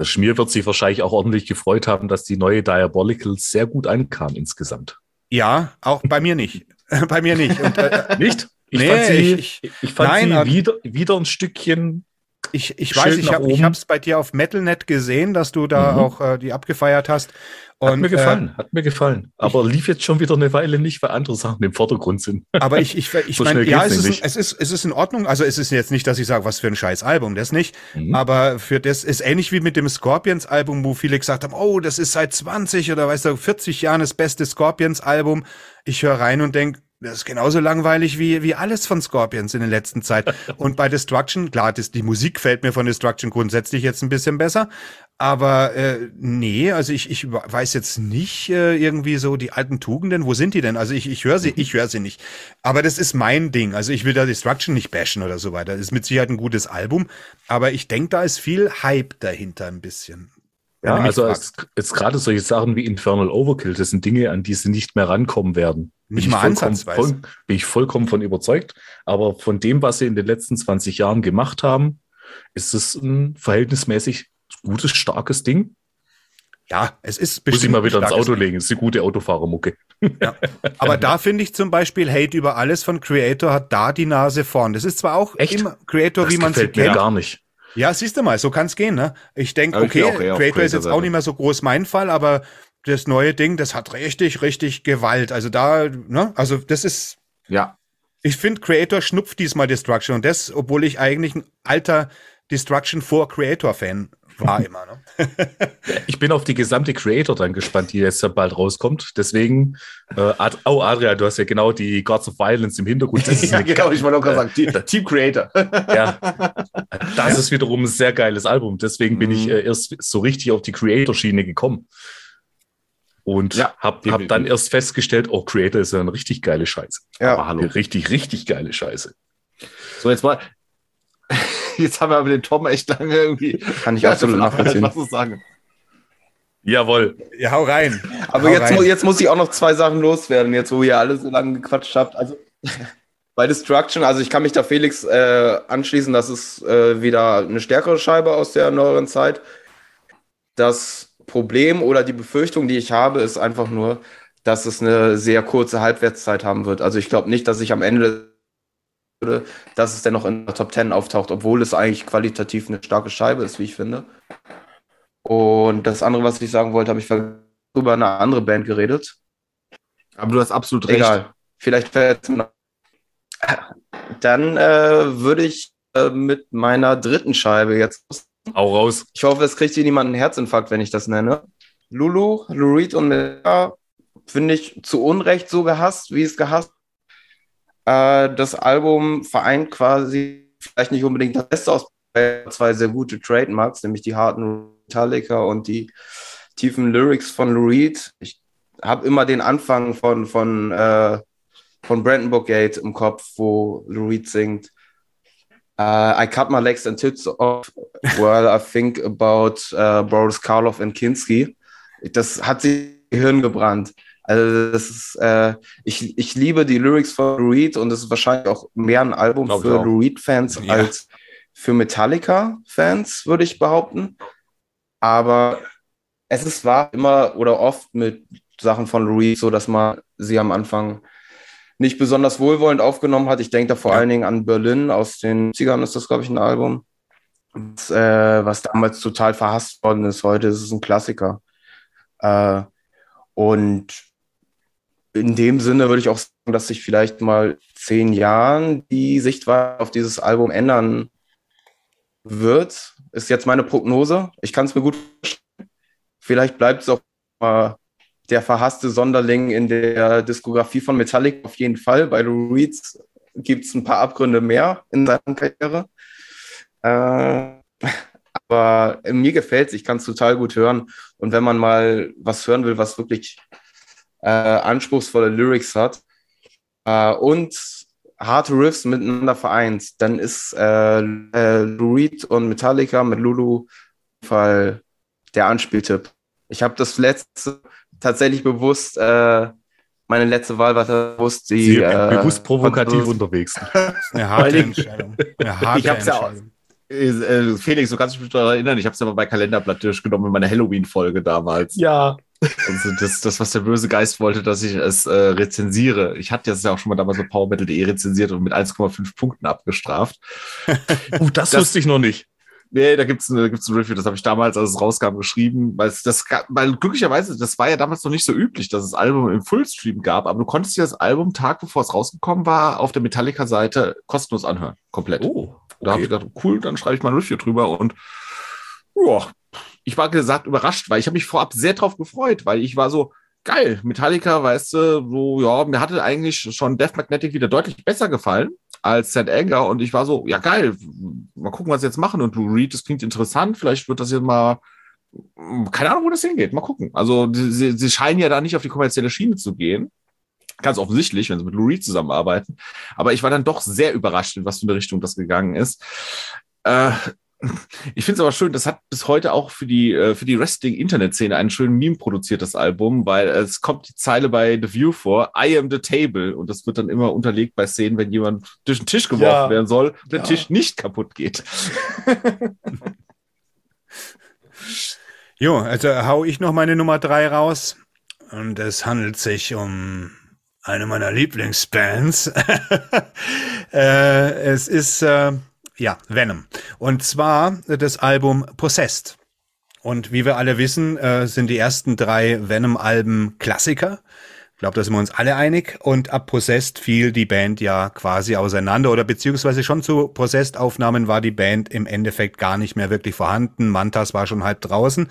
Schmier wird sich wahrscheinlich auch ordentlich gefreut haben, dass die neue Diabolical sehr gut ankam insgesamt. Ja, auch bei mir nicht. bei mir nicht. Und, äh, Nicht? Ich Nee, fand sie, ich- ich, ich fand nein, sie wieder, wieder ein Stückchen. ich, ich Schild weiß, ich habe hab's bei dir auf Metalnet gesehen, dass du da Mhm. auch äh, die abgefeiert hast. Hat mir äh, gefallen, hat mir gefallen. Aber lief jetzt schon wieder eine Weile nicht, weil andere Sachen im Vordergrund sind. Aber ich, ich, ich So meine, ja, es ist, es, ist, es ist in Ordnung. Also es ist jetzt nicht, dass ich sage, was für ein scheiß Album, das nicht. Mhm. Aber für das ist ähnlich wie mit dem Scorpions-Album, wo viele gesagt haben, oh, das ist seit 20 oder weißt du, 40 Jahren das beste Scorpions-Album. Ich höre rein und denk, das ist genauso langweilig wie, wie alles von Scorpions in der letzten Zeit. Und bei Destruction, klar, das, die Musik fällt mir von Destruction grundsätzlich jetzt ein bisschen besser. Aber äh, nee, also ich, ich weiß jetzt nicht äh, irgendwie so die alten Tugenden, wo sind die denn? Also ich, ich höre sie, ich höre sie nicht. Aber das ist mein Ding. Also ich will da Destruction nicht bashen oder so weiter. Das ist mit Sicherheit ein gutes Album. Aber ich denke, da ist viel Hype dahinter ein bisschen. Ja, also jetzt, jetzt gerade solche Sachen wie Infernal Overkill, das sind Dinge, an die sie nicht mehr rankommen werden. Bin Nicht ich mal vollkommen, ansatzweise. voll, bin ich vollkommen von überzeugt. Aber von dem, was sie in den letzten 20 Jahren gemacht haben, ist es ein verhältnismäßig gutes, starkes Ding. ja, es ist Muss ich mal wieder ins Auto Ding. legen. Das ist eine gute Autofahrermucke. Ja. Aber da finde ich zum Beispiel Hate über alles von Creator hat da die Nase vorn. Das ist zwar auch Echt? immer Creator, Das wie man sie kennt. gar nicht. Ja, siehst du mal, so kann's gehen, ne? Ich denke, okay, Creator ist jetzt auch nicht mehr so groß mein Fall, aber das neue Ding, das hat richtig, richtig Gewalt. Also da, ne? Also das ist, Ja. ich finde, Creator schnupft diesmal Destruction und das, obwohl ich eigentlich ein alter Destruction vor Creator-Fan war immer, ne? Ich bin auf die gesamte Creator dann gespannt, die jetzt ja bald rauskommt. Deswegen, äh, Ad oh Adrian, du hast ja genau die Gods of Violence im Hintergrund. Das ist, ja, genau, ich wollte auch gerade sagen, Team, Team Creator. ja, das ist wiederum ein sehr geiles Album. Deswegen bin ich Mhm. äh, erst so richtig auf die Creator-Schiene gekommen. Und Ja, hab, hab dann erst festgestellt, oh, Creator ist ja eine richtig geile Scheiße. Ja. Aber hallo. Richtig, richtig geile Scheiße. So, jetzt mal. Jetzt haben wir aber den Tom echt lange irgendwie. Kann ich absolut nachvollziehen. Was zu sagen. Jawohl. Ja, hau rein. Aber Hau jetzt, rein. mu jetzt muss ich auch noch zwei Sachen loswerden, jetzt wo ihr alle so lange gequatscht habt. Also bei Destruction, also ich kann mich da Felix äh, anschließen, das ist äh, wieder eine stärkere Scheibe aus der neueren Zeit. Das Problem oder die Befürchtung, die ich habe, ist einfach nur, dass es eine sehr kurze Halbwertszeit haben wird. Also ich glaube nicht, dass ich am Ende würde, dass es dennoch in der Top 10 auftaucht, obwohl es eigentlich qualitativ eine starke Scheibe ist, wie ich finde. Und das andere, was ich sagen wollte, habe ich über eine andere Band geredet. Aber du hast absolut recht. Egal. Vielleicht fällt. Dann äh, würde ich äh, mit meiner dritten Scheibe jetzt. Auch raus. Ich hoffe, es kriegt hier niemand einen Herzinfarkt, wenn ich das nenne. Lulu, Lou Reed und Miller finde ich zu Unrecht so gehasst, wie es gehasst. Äh, das Album vereint quasi vielleicht nicht unbedingt das Beste aus zwei sehr gute Trademarks, nämlich die harten Metallica und die tiefen Lyrics von Lou Reed. Ich habe immer den Anfang von, von, äh, von Brandenburg Gate im Kopf, wo Lou Reed singt. Uh, I cut my legs and tits off while I think about uh, Boris Karloff and Kinski. Das hat sich Gehirn gebrannt. Also das ist, äh, ich, ich liebe die Lyrics von Lou Reed und es ist wahrscheinlich auch mehr ein Album Glaub für. Lou Reed-Fans Ja. als für Metallica-Fans, würde ich behaupten. Aber es ist war immer oder oft mit Sachen von Lou Reed so, dass man sie am Anfang nicht besonders wohlwollend aufgenommen hat. Ich denke da vor Ja. allen Dingen an Berlin aus den 70ern ist das, glaube ich, ein Album, das, äh, was damals total verhasst worden ist. Heute ist es ein Klassiker. Äh, und in dem Sinne würde ich auch sagen, dass sich vielleicht mal zehn Jahren die Sichtweise auf dieses Album ändern wird. Ist jetzt meine Prognose. Ich kann es mir gut vorstellen. Vielleicht bleibt es auch mal der verhasste Sonderling in der Diskografie von Metallica auf jeden Fall. Bei Lou Reed gibt es ein paar Abgründe mehr in seiner Karriere. Äh, aber mir gefällt es, ich kann es total gut hören. Und wenn man mal was hören will, was wirklich äh, anspruchsvolle Lyrics hat äh, und harte Riffs miteinander vereint, dann ist äh, äh, Lou Reed und Metallica mit Lulu Fall der Anspieltipp. Ich habe das letzte tatsächlich bewusst, äh, meine letzte Wahl war bewusst die. Sie äh, bewusst provokativ unterwegs. Eine harte Entscheidung. Eine harte Ich hab's ja auch- Entscheidung. Äh, Felix, du kannst dich daran erinnern, ich habe es ja mal bei Kalenderblatt durchgenommen in meiner Halloween-Folge damals. Ja. Also das, das, was der böse Geist wollte, dass ich es äh, rezensiere. Ich hatte das ja auch schon mal damals mit PowerMetal.de rezensiert und mit 1,5 Punkten abgestraft. Uh, das, Das- wusste ich noch nicht. Nee, da gibt's eine, gibt's ein Review, das habe ich damals, als es rauskam, geschrieben, weil es das weil glücklicherweise, das war ja damals noch nicht so üblich, dass es Album im Fullstream gab, aber du konntest dir das Album Tag bevor es rausgekommen war, auf der Metallica-Seite kostenlos anhören. Komplett. Oh, Da habe ich gedacht, cool, dann schreibe ich mal ein Review drüber und ja, ich war gesagt überrascht, weil ich habe mich vorab sehr drauf gefreut, weil ich war so, geil, Metallica, weißt du, so, ja, mir hatte eigentlich schon Death Magnetic wieder deutlich besser gefallen als St. Anger und ich war so, ja geil, mal gucken, was sie jetzt machen und Lou Reed, das klingt interessant, vielleicht wird das jetzt mal, keine Ahnung, wo das hingeht, mal gucken. Also sie, sie scheinen ja da nicht auf die kommerzielle Schiene zu gehen. Ganz offensichtlich, wenn sie mit Lou Reed zusammenarbeiten. Aber ich war dann doch sehr überrascht, in was für eine Richtung das gegangen ist. Äh, ich finde es aber schön, das hat bis heute auch für die, äh, für die Wrestling-Internet-Szene einen schönen Meme produziert, das Album, weil es kommt die Zeile bei The View vor, I am the table. Und das wird dann immer unterlegt bei Szenen, wenn jemand durch den Tisch geworfen Ja. werden soll, der Ja. Tisch nicht kaputt geht. Jo, also hau ich noch meine Nummer drei raus. und es handelt sich um eine meiner Lieblingsbands. äh, es ist äh, ja Venom und zwar das Album Possessed. Und wie wir alle wissen, äh, sind die ersten drei Venom-Alben Klassiker. Ich glaube, da sind wir uns alle einig. Und ab Possessed fiel die Band ja quasi auseinander oder beziehungsweise schon zu Possessed-Aufnahmen war die Band im Endeffekt gar nicht mehr wirklich vorhanden. Mantas war schon halb draußen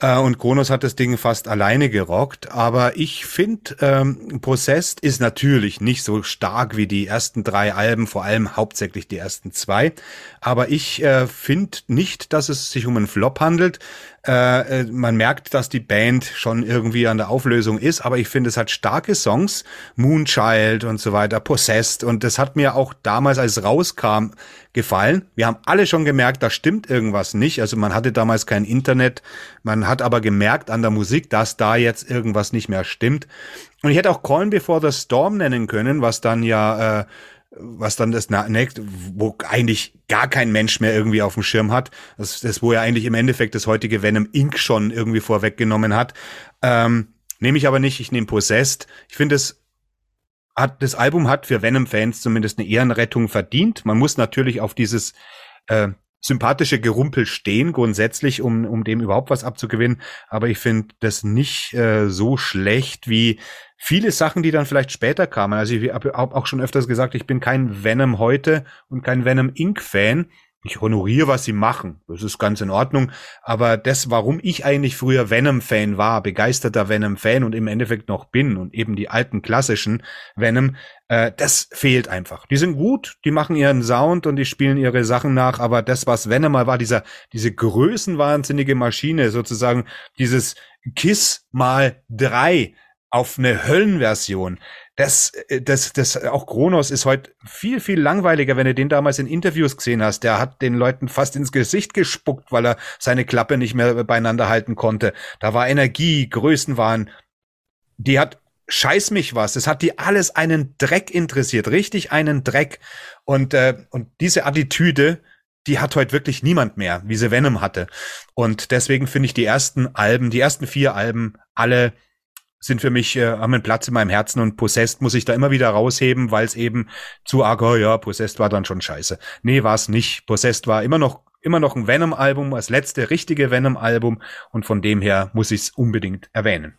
äh, und Kronos hat das Ding fast alleine gerockt. Aber ich finde, ähm, Possessed ist natürlich nicht so stark wie die ersten drei Alben, vor allem hauptsächlich die ersten zwei. Aber ich äh, finde nicht, dass es sich um einen Flop handelt. Äh, äh, man merkt, dass die Band schon irgendwie an der Auflösung ist, aber ich finde, es hat starke Songs, Moonchild und so weiter, Possessed und das hat mir auch damals, als es rauskam, gefallen. Wir haben alle schon gemerkt, da stimmt irgendwas nicht. Also man hatte damals kein Internet, man hat aber gemerkt an der Musik, dass da jetzt irgendwas nicht mehr stimmt. Und ich hätte auch Calm Before the Storm nennen können, was dann ja äh, was dann das nächste, wo eigentlich gar kein Mensch mehr irgendwie auf dem Schirm hat. Das, das wo ja eigentlich im Endeffekt das heutige Venom Inc. schon irgendwie vorweggenommen hat. Ähm, nehme ich aber nicht, ich nehme Possessed. Ich finde es hat, das Album hat für Venom-Fans zumindest eine Ehrenrettung verdient. Man muss natürlich auf dieses äh, sympathische Gerumpel stehen, grundsätzlich, um, um dem überhaupt was abzugewinnen. Aber ich finde das nicht äh, so schlecht wie viele Sachen, die dann vielleicht später kamen. Also ich habe auch schon öfters gesagt, ich bin kein Venom heute und kein Venom Inc. Fan. Ich honoriere, was sie machen. Das ist ganz in Ordnung. Aber das, warum ich eigentlich früher Venom-Fan war, begeisterter Venom-Fan und im Endeffekt noch bin und eben die alten klassischen Venom, äh, das fehlt einfach. Die sind gut, die machen ihren Sound und die spielen ihre Sachen nach, aber das, was Venom mal war, dieser, diese größenwahnsinnige Maschine, sozusagen dieses Kiss mal drei, auf eine Höllenversion. Das, äh, das, das, auch Kronos ist heute viel, viel langweiliger, wenn du den damals in Interviews gesehen hast. Der hat den Leuten fast ins Gesicht gespuckt, weil er seine Klappe nicht mehr beieinander halten konnte. Da war Energie, Größen waren, die hat scheiß mich was. Es hat die alles einen Dreck interessiert, richtig einen Dreck. Und, äh, und diese Attitüde, die hat heute wirklich niemand mehr, wie sie Venom hatte. Und deswegen finde ich die ersten Alben, die ersten vier Alben alle sind für mich, äh, haben einen Platz in meinem Herzen und Possessed muss ich da immer wieder rausheben, weil es eben zu arg, oh ja, Possessed war dann schon scheiße. Nee, war es nicht. Possessed war immer noch, immer noch ein Venom-Album, das letzte richtige Venom-Album und von dem her muss ich es unbedingt erwähnen.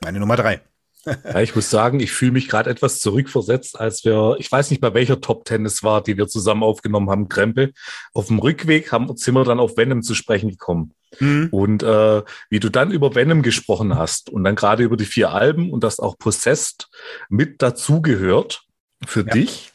Meine Nummer drei. Ja, ich muss sagen, ich fühle mich gerade etwas zurückversetzt, als wir, ich weiß nicht bei welcher Top Ten es war, die wir zusammen aufgenommen haben, Krempel. Auf dem Rückweg haben, sind wir dann auf Venom zu sprechen gekommen. Mhm. Und äh, wie du dann über Venom gesprochen hast und dann gerade über die vier Alben und das auch Possessed mit dazugehört für ja. dich,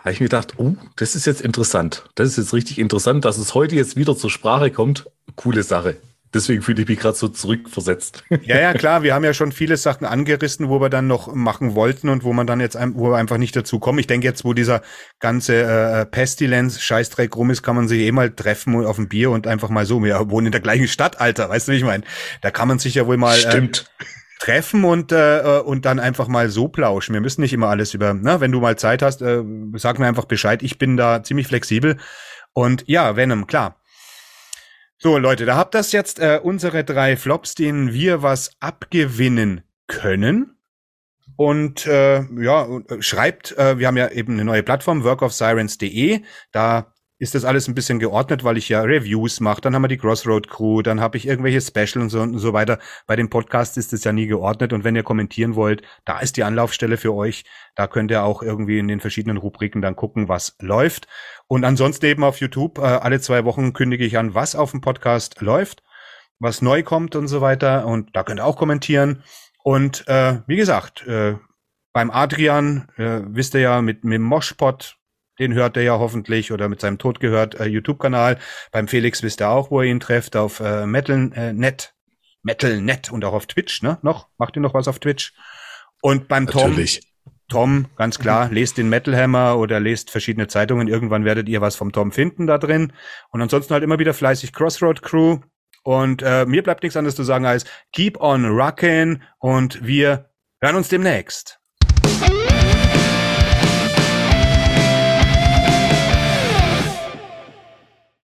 habe ich mir gedacht, oh, das ist jetzt interessant. Das ist jetzt richtig interessant, dass es heute jetzt wieder zur Sprache kommt. Coole Sache. Deswegen fühle ich mich gerade so zurückversetzt. Ja, ja, klar. Wir haben ja schon viele Sachen angerissen, wo wir dann noch machen wollten und wo man dann jetzt, wo wir einfach nicht dazu kommen. Ich denke jetzt, wo dieser ganze äh, Pestilenz Scheißdreck rum ist, kann man sich eh mal treffen auf ein Bier und einfach mal so. Wir wohnen in der gleichen Stadt, Alter. Weißt du, wie ich meine? Da kann man sich ja wohl mal. Stimmt. Äh, treffen und äh, und dann einfach mal so plauschen. Wir müssen nicht immer alles über, na, wenn du mal Zeit hast, äh, sag mir einfach Bescheid. Ich bin da ziemlich flexibel. Und ja, Venom, klar. So, Leute, da habt das jetzt äh, unsere drei Flops, denen wir was abgewinnen können. Und äh, ja, äh, schreibt, äh, wir haben ja eben eine neue Plattform, workofsirens.de. Da ist das alles ein bisschen geordnet, weil ich ja Reviews mache. Dann haben wir die Crossroad Crew, dann habe ich irgendwelche Special und so, und so weiter. Bei dem Podcast ist es ja nie geordnet. Und wenn ihr kommentieren wollt, da ist die Anlaufstelle für euch. Da könnt ihr auch irgendwie in den verschiedenen Rubriken dann gucken, was läuft. Und ansonsten eben auf YouTube, äh, alle zwei Wochen kündige ich an, was auf dem Podcast läuft, was neu kommt und so weiter. Und da könnt ihr auch kommentieren. Und äh, wie gesagt, äh, beim Adrian, äh, wisst ihr ja, mit, mit Moshpot den hört er ja hoffentlich oder mit seinem Tod gehört äh, YouTube-Kanal. Beim Felix wisst ihr auch, wo ihr ihn trefft, auf äh, Metal.net. Metal.net und auch auf Twitch, ne? Noch? Macht ihr noch was auf Twitch? Und beim Natürlich. Tom. Tom, ganz klar, lest den Metal Hammer oder lest verschiedene Zeitungen. Irgendwann werdet ihr was vom Tom finden da drin. Und ansonsten halt immer wieder fleißig Crossroad Crew. Und äh, mir bleibt nichts anderes zu sagen als keep on rockin' und wir hören uns demnächst.